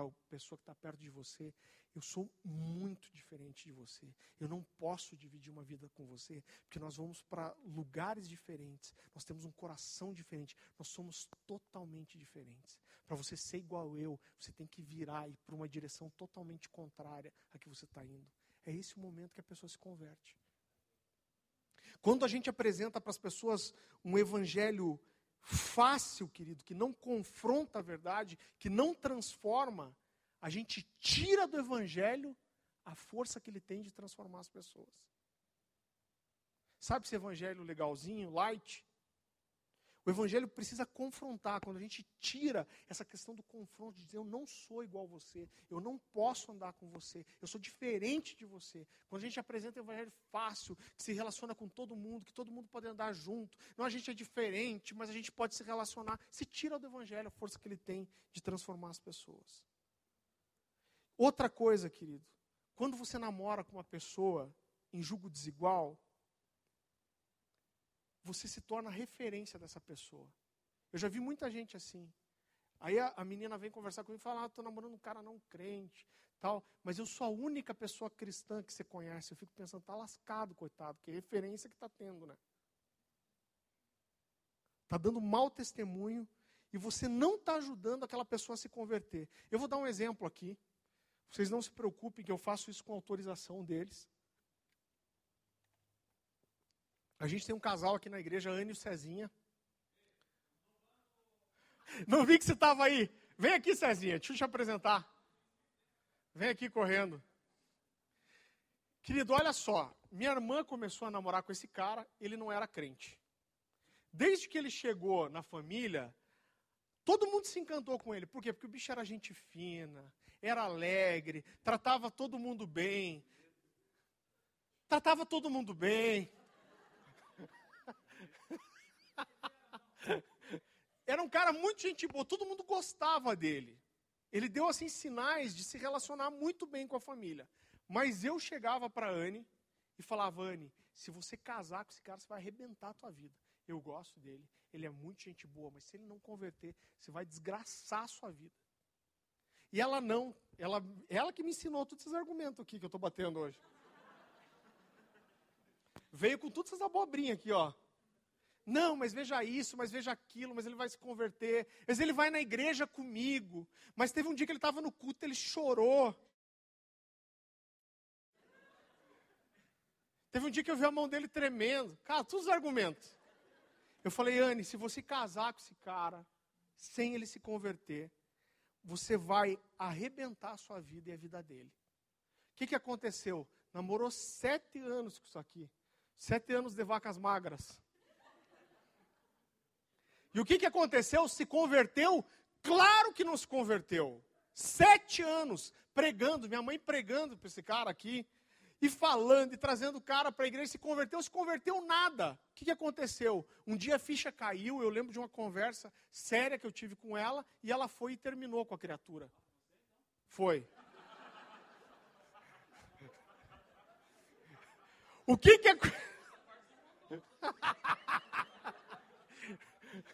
a pessoa que está perto de você: Eu sou muito diferente de você. Eu não posso dividir uma vida com você, porque nós vamos para lugares diferentes. Nós temos um coração diferente. Nós somos totalmente diferentes. Para você ser igual eu, você tem que virar e ir para uma direção totalmente contrária à que você está indo. É esse o momento que a pessoa se converte. Quando a gente apresenta para as pessoas um evangelho fácil, querido, que não confronta a verdade, que não transforma, a gente tira do evangelho a força que ele tem de transformar as pessoas. Sabe esse evangelho legalzinho, light? O evangelho precisa confrontar. Quando a gente tira essa questão do confronto, de dizer eu não sou igual a você, eu não posso andar com você, eu sou diferente de você. Quando a gente apresenta o evangelho fácil, que se relaciona com todo mundo, que todo mundo pode andar junto, não a gente é diferente, mas a gente pode se relacionar, se tira do evangelho a força que ele tem de transformar as pessoas. Outra coisa, querido, quando você namora com uma pessoa em julgo desigual, você se torna referência dessa pessoa. Eu já vi muita gente assim. Aí a, a menina vem conversar comigo e fala: ah, estou namorando um cara não crente, tal. Mas eu sou a única pessoa cristã que você conhece. Eu fico pensando, tá lascado, coitado, que referência que está tendo, né? Está dando mau testemunho e você não está ajudando aquela pessoa a se converter. Eu vou dar um exemplo aqui. Vocês não se preocupem que eu faço isso com autorização deles. A gente tem um casal aqui na igreja, Anne e Cezinha. Não vi que você estava aí. Vem aqui, Cezinha, deixa eu te apresentar. Vem aqui correndo. Querido, olha só. Minha irmã começou a namorar com esse cara, ele não era crente. Desde que ele chegou na família, todo mundo se encantou com ele. Por quê? Porque o bicho era gente fina, era alegre, tratava todo mundo bem. Tratava todo mundo bem. Era um cara muito gente boa, todo mundo gostava dele. Ele deu assim sinais de se relacionar muito bem com a família. Mas eu chegava para Anne e falava: Anne, se você casar com esse cara, você vai arrebentar a tua vida. Eu gosto dele, ele é muito gente boa, mas se ele não converter, você vai desgraçar a sua vida. E ela não, ela, ela que me ensinou todos esses argumentos aqui que eu estou batendo hoje. Veio com todas essas abobrinhas aqui, ó. Não, mas veja isso, mas veja aquilo, mas ele vai se converter. Mas ele vai na igreja comigo. Mas teve um dia que ele estava no culto, ele chorou. Teve um dia que eu vi a mão dele tremendo. Cara, todos os argumentos. Eu falei, Anne, se você casar com esse cara, sem ele se converter, você vai arrebentar a sua vida e a vida dele. O que, que aconteceu? Namorou sete anos com isso aqui. Sete anos de vacas magras. E o que, que aconteceu? Se converteu? Claro que não se converteu. Sete anos pregando, minha mãe pregando para esse cara aqui e falando e trazendo o cara para a igreja, se converteu, se converteu nada. O que, que aconteceu? Um dia a ficha caiu, eu lembro de uma conversa séria que eu tive com ela, e ela foi e terminou com a criatura. Foi. O que que é...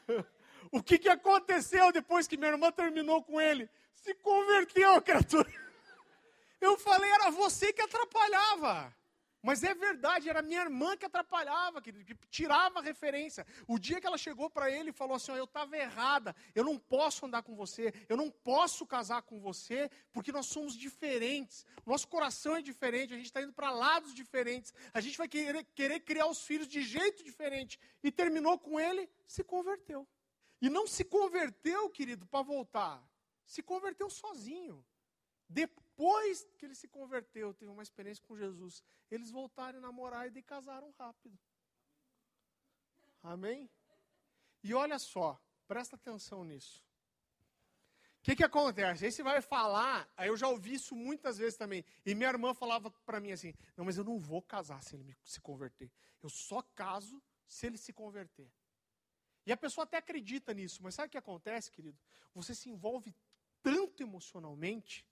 o que que aconteceu depois que minha irmã terminou com ele? Se converteu criatura. Eu falei, era você que atrapalhava. Mas é verdade, era minha irmã que atrapalhava, que, que tirava a referência. O dia que ela chegou para ele e falou assim: Eu estava errada, eu não posso andar com você, eu não posso casar com você, porque nós somos diferentes. Nosso coração é diferente, a gente está indo para lados diferentes, a gente vai querer, querer criar os filhos de jeito diferente. E terminou com ele, se converteu. E não se converteu, querido, para voltar, se converteu sozinho. Depois que ele se converteu, teve uma experiência com Jesus, eles voltaram a namorar e casaram rápido. Amém? E olha só, presta atenção nisso. O que, que acontece? Aí você vai falar, aí eu já ouvi isso muitas vezes também. E minha irmã falava para mim assim: Não, mas eu não vou casar se ele se converter. Eu só caso se ele se converter. E a pessoa até acredita nisso, mas sabe o que acontece, querido? Você se envolve tanto emocionalmente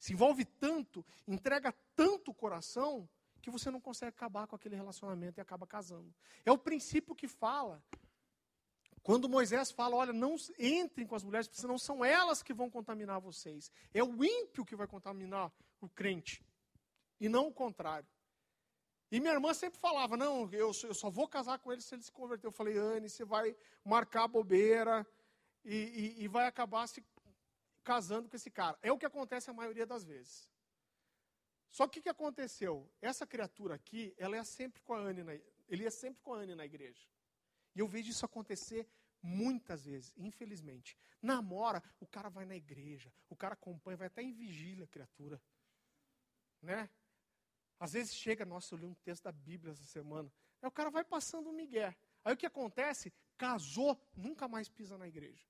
se envolve tanto, entrega tanto o coração, que você não consegue acabar com aquele relacionamento e acaba casando. É o princípio que fala. Quando Moisés fala, olha, não entrem com as mulheres, porque senão são elas que vão contaminar vocês. É o ímpio que vai contaminar o crente, e não o contrário. E minha irmã sempre falava, não, eu, só vou casar com ele se ele se converter. Eu falei, Anne, você vai marcar bobeira e, e, e vai acabar se casando com esse cara. É o que acontece a maioria das vezes. Só que o que aconteceu? Essa criatura aqui, ela é sempre com a Anne na, ele é sempre com a Anne na igreja. E eu vejo isso acontecer muitas vezes, infelizmente. Namora, o cara vai na igreja, o cara acompanha, vai até em vigília a criatura. Né? Às vezes chega, nossa, eu li um texto da Bíblia essa semana. Aí o cara vai passando um migué. Aí o que acontece? Casou, nunca mais pisa na igreja.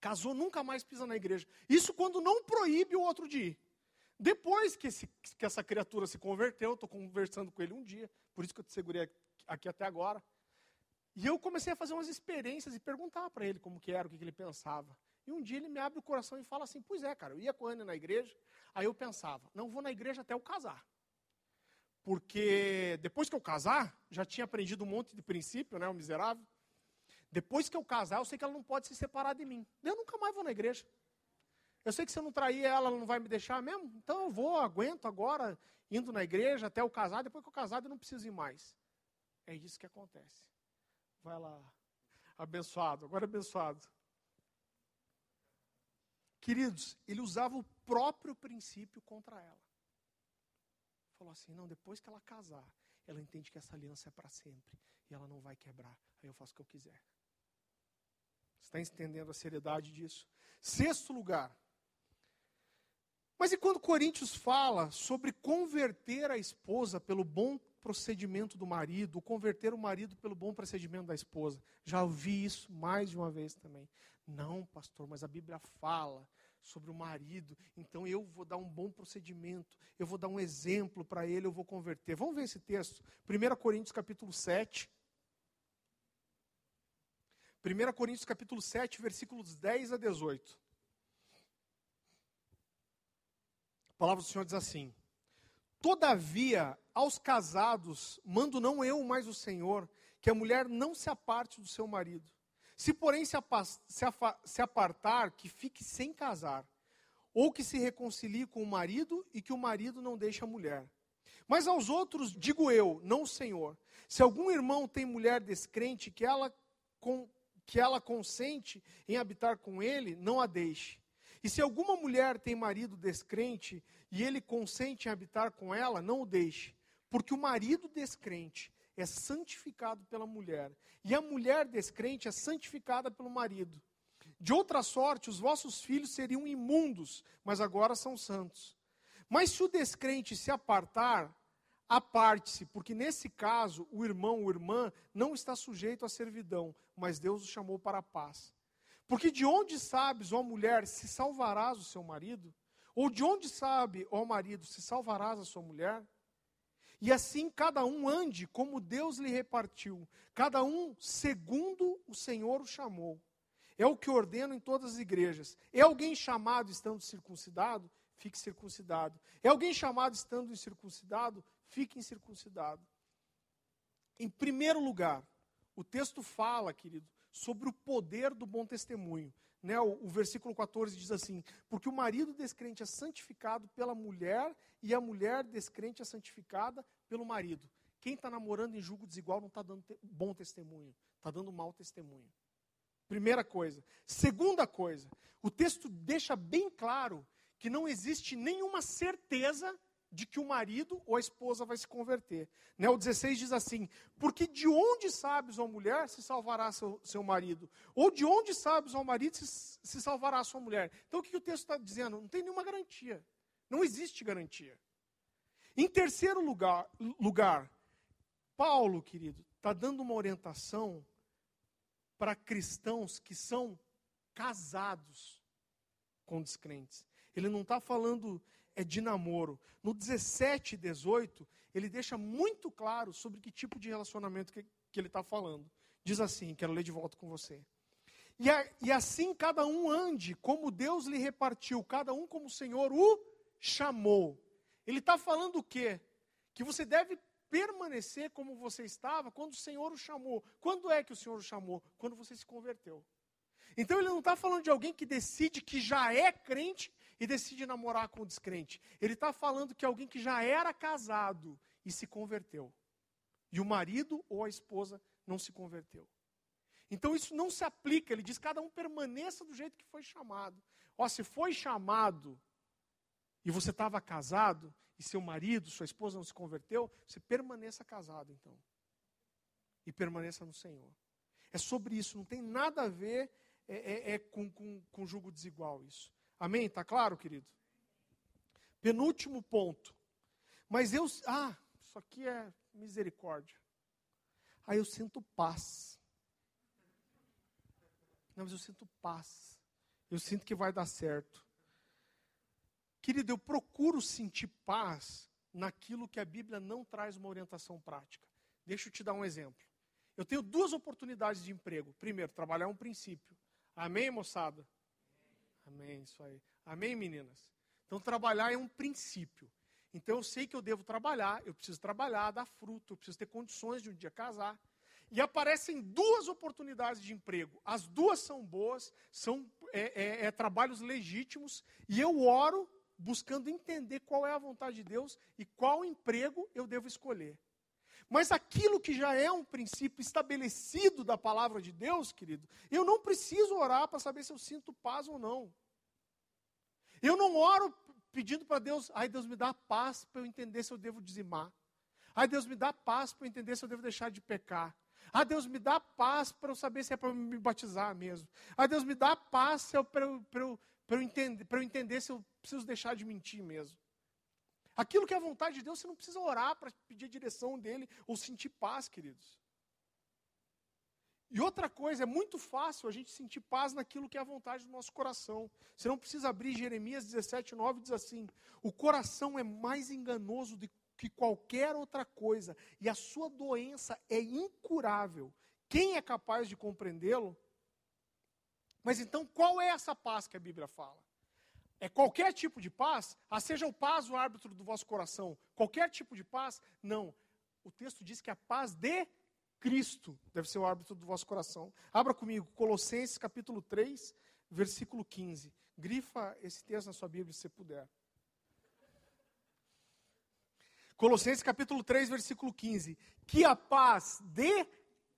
Casou, nunca mais pisa na igreja. Isso quando não proíbe o outro de ir. Depois que, esse, que essa criatura se converteu, estou conversando com ele um dia, por isso que eu te segurei aqui até agora. E eu comecei a fazer umas experiências e perguntar para ele como que era, o que, que ele pensava. E um dia ele me abre o coração e fala assim: Pois é, cara, eu ia com a Ana na igreja, aí eu pensava, não vou na igreja até eu casar. Porque depois que eu casar, já tinha aprendido um monte de princípio, né, o miserável. Depois que eu casar, eu sei que ela não pode se separar de mim. Eu nunca mais vou na igreja. Eu sei que se eu não trair ela, ela não vai me deixar mesmo. Então eu vou, aguento agora, indo na igreja até eu casar. Depois que eu casar, eu não preciso ir mais. É isso que acontece. Vai lá. Abençoado, agora abençoado. Queridos, ele usava o próprio princípio contra ela. Falou assim: não, depois que ela casar, ela entende que essa aliança é para sempre e ela não vai quebrar. Aí eu faço o que eu quiser. Está entendendo a seriedade disso? Sexto lugar. Mas e quando Coríntios fala sobre converter a esposa pelo bom procedimento do marido, converter o marido pelo bom procedimento da esposa? Já ouvi isso mais de uma vez também. Não, pastor, mas a Bíblia fala sobre o marido, então eu vou dar um bom procedimento, eu vou dar um exemplo para ele, eu vou converter. Vamos ver esse texto. 1 Coríntios capítulo 7. 1 Coríntios capítulo 7, versículos 10 a 18. A palavra do Senhor diz assim: Todavia, aos casados, mando não eu, mas o Senhor, que a mulher não se aparte do seu marido. Se, porém, se, se apartar, que fique sem casar, ou que se reconcilie com o marido e que o marido não deixe a mulher. Mas aos outros digo eu, não o Senhor. Se algum irmão tem mulher descrente que ela, com, que ela consente em habitar com ele, não a deixe. E se alguma mulher tem marido descrente e ele consente em habitar com ela, não o deixe. Porque o marido descrente é santificado pela mulher, e a mulher descrente é santificada pelo marido. De outra sorte, os vossos filhos seriam imundos, mas agora são santos. Mas se o descrente se apartar, aparte-se, porque nesse caso o irmão ou irmã não está sujeito à servidão, mas Deus o chamou para a paz. Porque de onde sabes, ó mulher, se salvarás o seu marido? Ou de onde sabe, ó marido, se salvarás a sua mulher? E assim cada um ande como Deus lhe repartiu, cada um segundo o Senhor o chamou. É o que ordeno em todas as igrejas. É alguém chamado estando circuncidado? Fique circuncidado. É alguém chamado estando incircuncidado? Fique incircuncidado. Em primeiro lugar, o texto fala, querido, sobre o poder do bom testemunho. Né, o, o, versículo 14 diz assim: Porque o marido descrente é santificado pela mulher e a mulher descrente é santificada pelo marido. Quem está namorando em julgo desigual não está dando te bom testemunho, está dando mau testemunho. Primeira coisa. Segunda coisa, o texto deixa bem claro que não existe nenhuma certeza de que o marido ou a esposa vai se converter. Né? O 16 diz assim: Porque de onde sabes, ó mulher, se salvará seu, seu marido? Ou de onde sabes, ó marido, se, se salvará sua mulher? Então o que, o texto está dizendo? Não tem nenhuma garantia. Não existe garantia. Em terceiro lugar, lugar Paulo, querido, está dando uma orientação para cristãos que são casados com descrentes. Ele não está falando é de namoro. No 17 e 18, ele deixa muito claro sobre que tipo de relacionamento que, que ele está falando. Diz assim, quero ler de volta com você. E, a, e assim cada um ande como Deus lhe repartiu, cada um como o Senhor o chamou. Ele está falando o quê? Que você deve permanecer como você estava quando o Senhor o chamou. Quando é que o Senhor o chamou? Quando você se converteu. Então ele não está falando de alguém que decide que já é crente e decide namorar com o descrente. Ele está falando que alguém que já era casado e se converteu. E o marido ou a esposa não se converteu. Então isso não se aplica, ele diz: cada um permaneça do jeito que foi chamado. Ó, se foi chamado e você estava casado, e seu marido, sua esposa não se converteu, você permaneça casado então. E permaneça no Senhor. É sobre isso, não tem nada a ver é, é, é com, com, com julgo desigual isso. Amém? Está claro, querido? Penúltimo ponto. Mas eu. Ah, isso aqui é misericórdia. Aí eu sinto paz. Não, mas eu sinto paz. Eu sinto que vai dar certo. Querido, eu procuro sentir paz naquilo que a Bíblia não traz uma orientação prática. Deixa eu te dar um exemplo. Eu tenho duas oportunidades de emprego. Primeiro, trabalhar um princípio. Amém, moçada? Amém, isso aí. Amém, meninas? Então, trabalhar é um princípio. Então, eu sei que eu devo trabalhar, eu preciso trabalhar, dar fruto, eu preciso ter condições de um dia casar. E aparecem duas oportunidades de emprego. As duas são boas, são é, é, é, trabalhos legítimos, e eu oro buscando entender qual é a vontade de Deus e qual emprego eu devo escolher. Mas aquilo que já é um princípio estabelecido da palavra de Deus, querido, eu não preciso orar para saber se eu sinto paz ou não. Eu não oro pedindo para Deus, ai Deus me dá paz para eu entender se eu devo dizimar. Ai Deus me dá paz para eu entender se eu devo deixar de pecar. Ah, Deus me dá paz para eu saber se é para me batizar mesmo. Ah, Deus me dá paz para eu, eu, eu, entender, eu entender se eu preciso deixar de mentir mesmo. Aquilo que é a vontade de Deus, você não precisa orar para pedir a direção dele ou sentir paz, queridos. E outra coisa, é muito fácil a gente sentir paz naquilo que é a vontade do nosso coração. Você não precisa abrir Jeremias 17, 9, diz assim: O coração é mais enganoso do que qualquer outra coisa, e a sua doença é incurável. Quem é capaz de compreendê-lo? Mas então, qual é essa paz que a Bíblia fala? É qualquer tipo de paz? Ah, seja o paz o árbitro do vosso coração. Qualquer tipo de paz? Não. O texto diz que a paz de Cristo deve ser o árbitro do vosso coração. Abra comigo, Colossenses capítulo 3, versículo 15. Grifa esse texto na sua Bíblia, se você puder. Colossenses capítulo 3, versículo 15. Que a paz de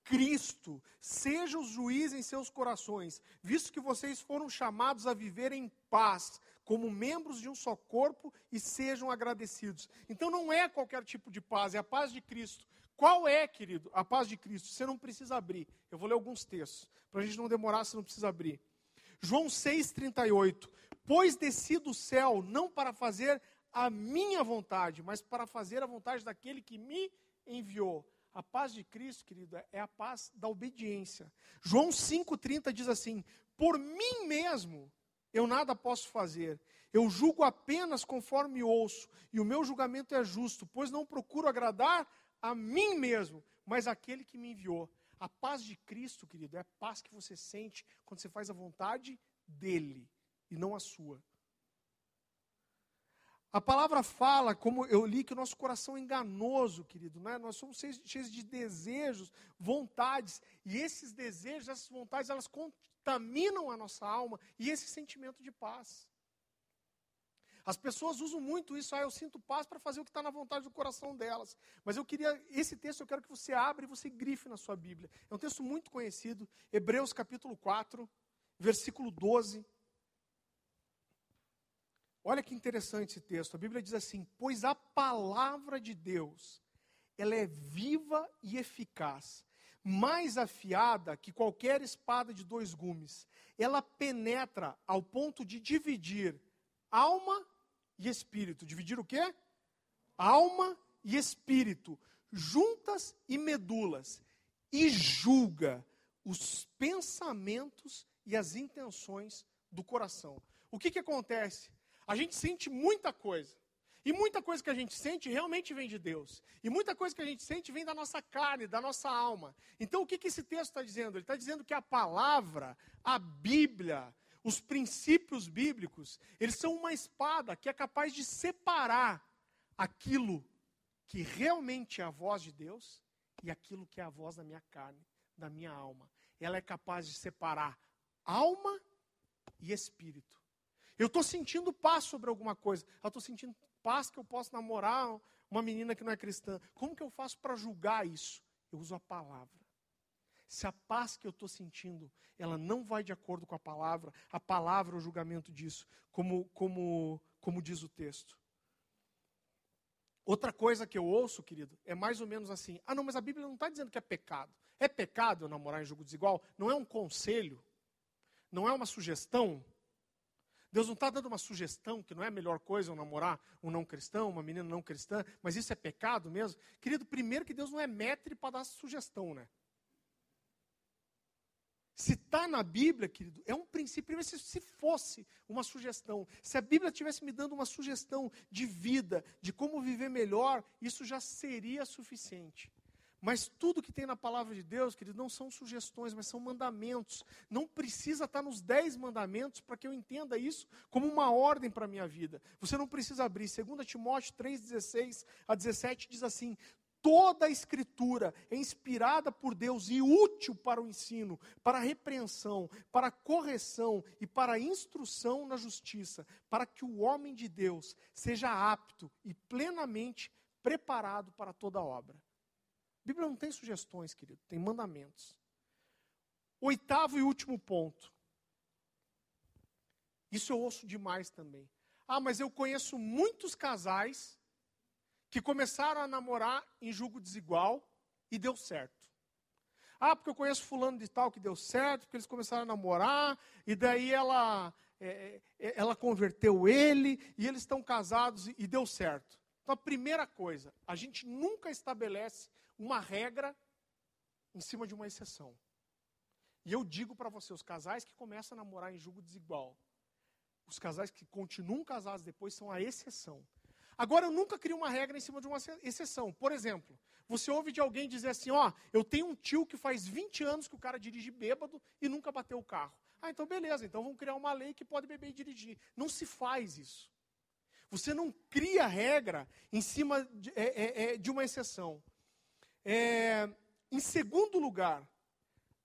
Cristo seja o juiz em seus corações, visto que vocês foram chamados a viver em paz, como membros de um só corpo, e sejam agradecidos. Então não é qualquer tipo de paz, é a paz de Cristo. Qual é, querido, a paz de Cristo? Você não precisa abrir. Eu vou ler alguns textos. Para a gente não demorar, você não precisa abrir. João 6,38. Pois desci do céu não para fazer a minha vontade, mas para fazer a vontade daquele que me enviou. A paz de Cristo, querido, é a paz da obediência. João 5,30 diz assim: Por mim mesmo eu nada posso fazer. Eu julgo apenas conforme ouço, e o meu julgamento é justo, pois não procuro agradar a mim mesmo, mas aquele que me enviou. A paz de Cristo, querido, é a paz que você sente quando você faz a vontade dele e não a sua. A palavra fala, como eu li, que o nosso coração é enganoso, querido. Né? Nós somos cheios de desejos, vontades. E esses desejos, essas vontades, elas contaminam a nossa alma e esse sentimento de paz. As pessoas usam muito isso, ah, eu sinto paz para fazer o que está na vontade do coração delas. Mas eu queria, esse texto eu quero que você abra e você grife na sua Bíblia. É um texto muito conhecido, Hebreus capítulo 4, versículo 12. Olha que interessante esse texto. A Bíblia diz assim: Pois a palavra de Deus, ela é viva e eficaz, mais afiada que qualquer espada de dois gumes. Ela penetra ao ponto de dividir alma e espírito. Dividir o quê? Alma e espírito, juntas e medulas, e julga os pensamentos e as intenções do coração. O que, que acontece? A gente sente muita coisa. E muita coisa que a gente sente realmente vem de Deus. E muita coisa que a gente sente vem da nossa carne, da nossa alma. Então o que, que esse texto está dizendo? Ele está dizendo que a palavra, a Bíblia, os princípios bíblicos, eles são uma espada que é capaz de separar aquilo que realmente é a voz de Deus e aquilo que é a voz da minha carne, da minha alma. Ela é capaz de separar alma e espírito. Eu estou sentindo paz sobre alguma coisa. Eu estou sentindo paz que eu posso namorar uma menina que não é cristã. Como que eu faço para julgar isso? Eu uso a palavra. Se a paz que eu estou sentindo, ela não vai de acordo com a palavra, a palavra é o julgamento disso, como, como, como diz o texto. Outra coisa que eu ouço, querido, é mais ou menos assim: ah, não, mas a Bíblia não está dizendo que é pecado. É pecado eu namorar em jogo desigual? Não é um conselho? Não é uma sugestão? Deus não está dando uma sugestão que não é a melhor coisa eu namorar um não cristão, uma menina não cristã, mas isso é pecado mesmo? Querido, primeiro que Deus não é mestre para dar sugestão, né? Se está na Bíblia, querido, é um princípio. Se, se fosse uma sugestão, se a Bíblia estivesse me dando uma sugestão de vida, de como viver melhor, isso já seria suficiente. Mas tudo que tem na palavra de Deus, querido, não são sugestões, mas são mandamentos. Não precisa estar nos dez mandamentos para que eu entenda isso como uma ordem para a minha vida. Você não precisa abrir. 2 Timóteo 3,16 a 17 diz assim: Toda a Escritura é inspirada por Deus e útil para o ensino, para a repreensão, para a correção e para a instrução na justiça, para que o homem de Deus seja apto e plenamente preparado para toda obra. A Bíblia não tem sugestões, querido, tem mandamentos. Oitavo e último ponto. Isso eu ouço demais também. Ah, mas eu conheço muitos casais que começaram a namorar em julgo desigual e deu certo. Ah, porque eu conheço fulano de tal que deu certo, porque eles começaram a namorar, e daí ela, é, é, ela converteu ele, e eles estão casados e, e deu certo. Então, a primeira coisa, a gente nunca estabelece uma regra em cima de uma exceção. E eu digo para você, os casais que começam a namorar em julgo desigual, os casais que continuam casados depois são a exceção. Agora, eu nunca crio uma regra em cima de uma exceção. Por exemplo, você ouve de alguém dizer assim: ó, eu tenho um tio que faz 20 anos que o cara dirige bêbado e nunca bateu o carro. Ah, então beleza, então vamos criar uma lei que pode beber e dirigir. Não se faz isso. Você não cria regra em cima de, é, é, é de uma exceção. É, Em segundo lugar,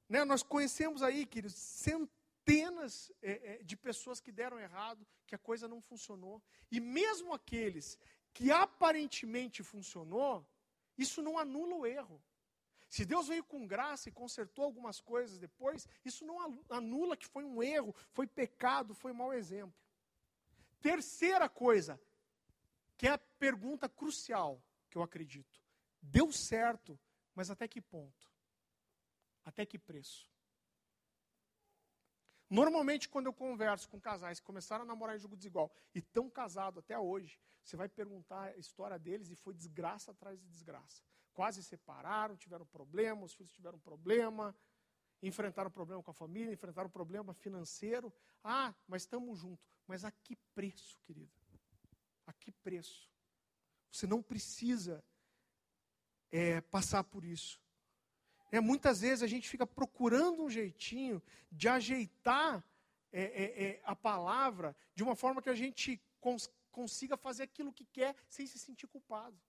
né, nós conhecemos aí, queridos, centenas é, é, de pessoas que deram errado, que a coisa não funcionou. E mesmo aqueles que aparentemente funcionou, isso não anula o erro. Se Deus veio com graça e consertou algumas coisas depois, isso não anula que foi um erro, foi pecado, foi mau exemplo. Terceira coisa, que é a pergunta crucial que eu acredito. Deu certo, mas até que ponto? Até que preço? Normalmente, quando eu converso com casais que começaram a namorar em jogo desigual e estão casados até hoje, você vai perguntar a história deles e foi desgraça atrás de desgraça. Quase separaram, tiveram problema, os filhos tiveram problema, enfrentaram problema com a família, enfrentaram problema financeiro. Ah, mas estamos juntos. Mas a que preço, querido? A que preço? Você não precisa é, passar por isso. É, muitas vezes a gente fica procurando um jeitinho de ajeitar é, é, é a palavra de uma forma que a gente cons consiga fazer aquilo que quer sem se sentir culpado.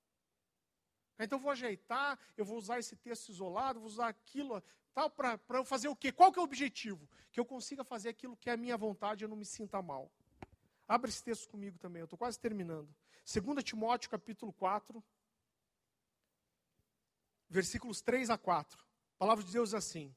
Então eu vou ajeitar, eu vou usar esse texto isolado, vou usar aquilo tal para eu fazer o quê? Qual que é o objetivo? Que eu consiga fazer aquilo que é a minha vontade e eu não me sinta mal. Abra esse texto comigo também, eu estou quase terminando. 2 Timóteo capítulo 4, versículos 3 a 4. A palavra de Deus é assim: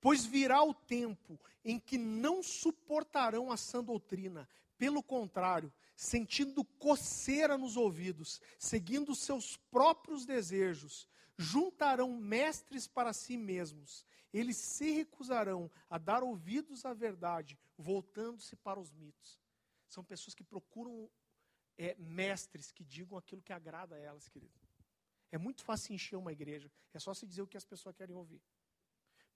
Pois virá o tempo em que não suportarão a sã doutrina, pelo contrário, sentindo coceira nos ouvidos, seguindo seus próprios desejos, juntarão mestres para si mesmos. Eles se recusarão a dar ouvidos à verdade, voltando-se para os mitos. São pessoas que procuram é, mestres que digam aquilo que agrada a elas, querido. É muito fácil encher uma igreja. É só se dizer o que as pessoas querem ouvir.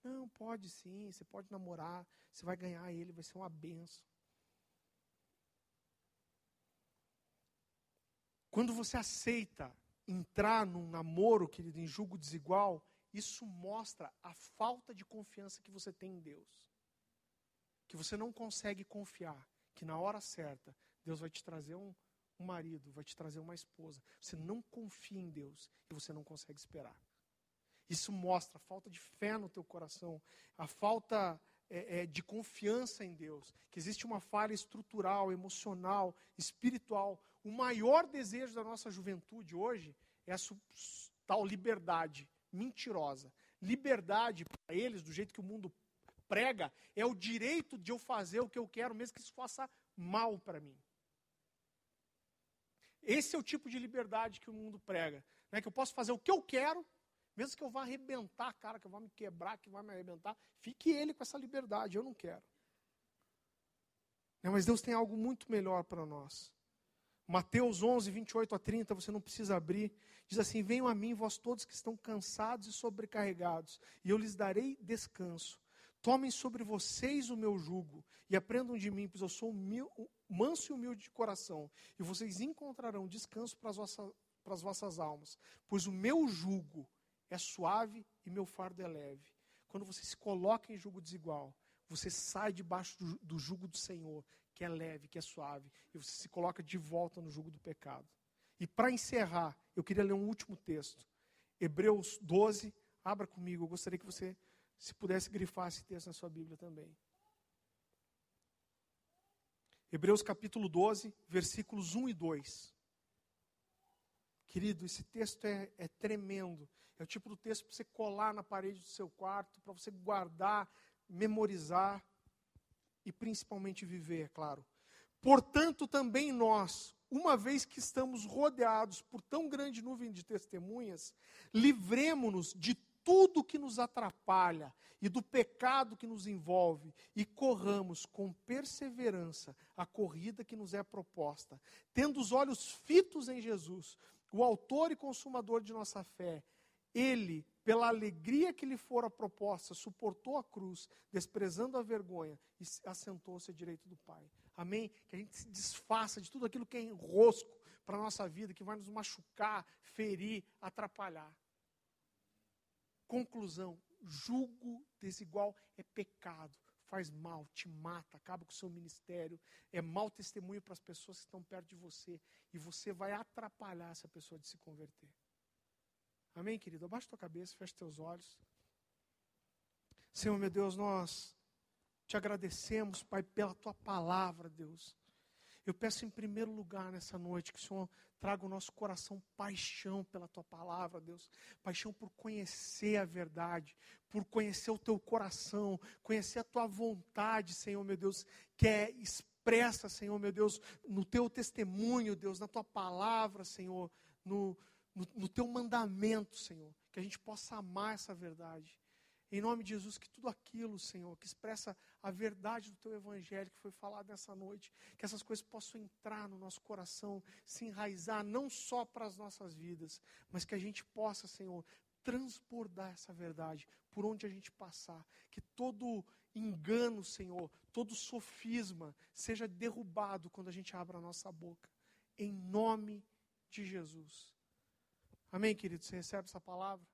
Não, pode sim, você pode namorar, você vai ganhar ele, vai ser uma benção. Quando você aceita entrar num namoro, querido, em julgo desigual, isso mostra a falta de confiança que você tem em Deus. Que você não consegue confiar que na hora certa Deus vai te trazer um, um marido, vai te trazer uma esposa. Você não confia em Deus e você não consegue esperar. Isso mostra a falta de fé no teu coração, a falta é, é, de confiança em Deus, que existe uma falha estrutural, emocional, espiritual. O maior desejo da nossa juventude hoje é a tal liberdade mentirosa. Liberdade para eles, do jeito que o mundo prega, é o direito de eu fazer o que eu quero, mesmo que isso faça mal para mim. Esse é o tipo de liberdade que o mundo prega. Né? Que eu posso fazer o que eu quero, mesmo que eu vá arrebentar, cara, que eu vá me quebrar, que vai me arrebentar. Fique ele com essa liberdade, eu não quero. Né? Mas Deus tem algo muito melhor para nós. Mateus 11, 28 a 30, você não precisa abrir. Diz assim: Venham a mim, vós todos que estão cansados e sobrecarregados, e eu lhes darei descanso. Tomem sobre vocês o meu jugo e aprendam de mim, pois eu sou humil, manso e humilde de coração, e vocês encontrarão descanso para as, vossas, para as vossas almas, pois o meu jugo é suave e meu fardo é leve. Quando você se coloca em jugo desigual, você sai debaixo do, do jugo do Senhor, que é leve, que é suave, e você se coloca de volta no jugo do pecado. E para encerrar, eu queria ler um último texto. Hebreus 12, abra comigo, eu gostaria que você, se pudesse grifar esse texto na sua Bíblia também. Hebreus capítulo 12, versículos 1 e 2. Querido, esse texto é, é tremendo. É o tipo do texto para você colar na parede do seu quarto, para você guardar, memorizar e principalmente viver, é claro. Portanto, também nós, uma vez que estamos rodeados por tão grande nuvem de testemunhas, livremos-nos de tudo que nos atrapalha e do pecado que nos envolve e corramos com perseverança a corrida que nos é proposta, tendo os olhos fitos em Jesus, o autor e consumador de nossa fé. Ele, pela alegria que lhe fora proposta, suportou a cruz, desprezando a vergonha e assentou-se à direita do Pai. Amém? Que a gente se desfaça de tudo aquilo que é enrosco para a nossa vida, que vai nos machucar, ferir, atrapalhar. Conclusão: julgo desigual é pecado, faz mal, te mata, acaba com o seu ministério, é mau testemunho para as pessoas que estão perto de você e você vai atrapalhar essa pessoa de se converter. Amém, querido? Abaixa tua cabeça, fecha teus olhos. Senhor, meu Deus, nós te agradecemos, Pai, pela tua palavra, Deus. Eu peço em primeiro lugar nessa noite que o Senhor traga o nosso coração paixão pela tua palavra, Deus. Paixão por conhecer a verdade, por conhecer o teu coração, conhecer a tua vontade, Senhor, meu Deus, que é expressa, Senhor, meu Deus, no teu testemunho, Deus, na tua palavra, Senhor, no, no, no teu mandamento, Senhor. Que a gente possa amar essa verdade. Em nome de Jesus, que tudo aquilo, Senhor, que expressa a verdade do teu evangelho que foi falado nessa noite, que essas coisas possam entrar no nosso coração, se enraizar não só para as nossas vidas, mas que a gente possa, Senhor, transbordar essa verdade por onde a gente passar. Que todo engano, Senhor, todo sofisma seja derrubado quando a gente abre a nossa boca. Em nome de Jesus. Amém, querido? Você recebe essa palavra?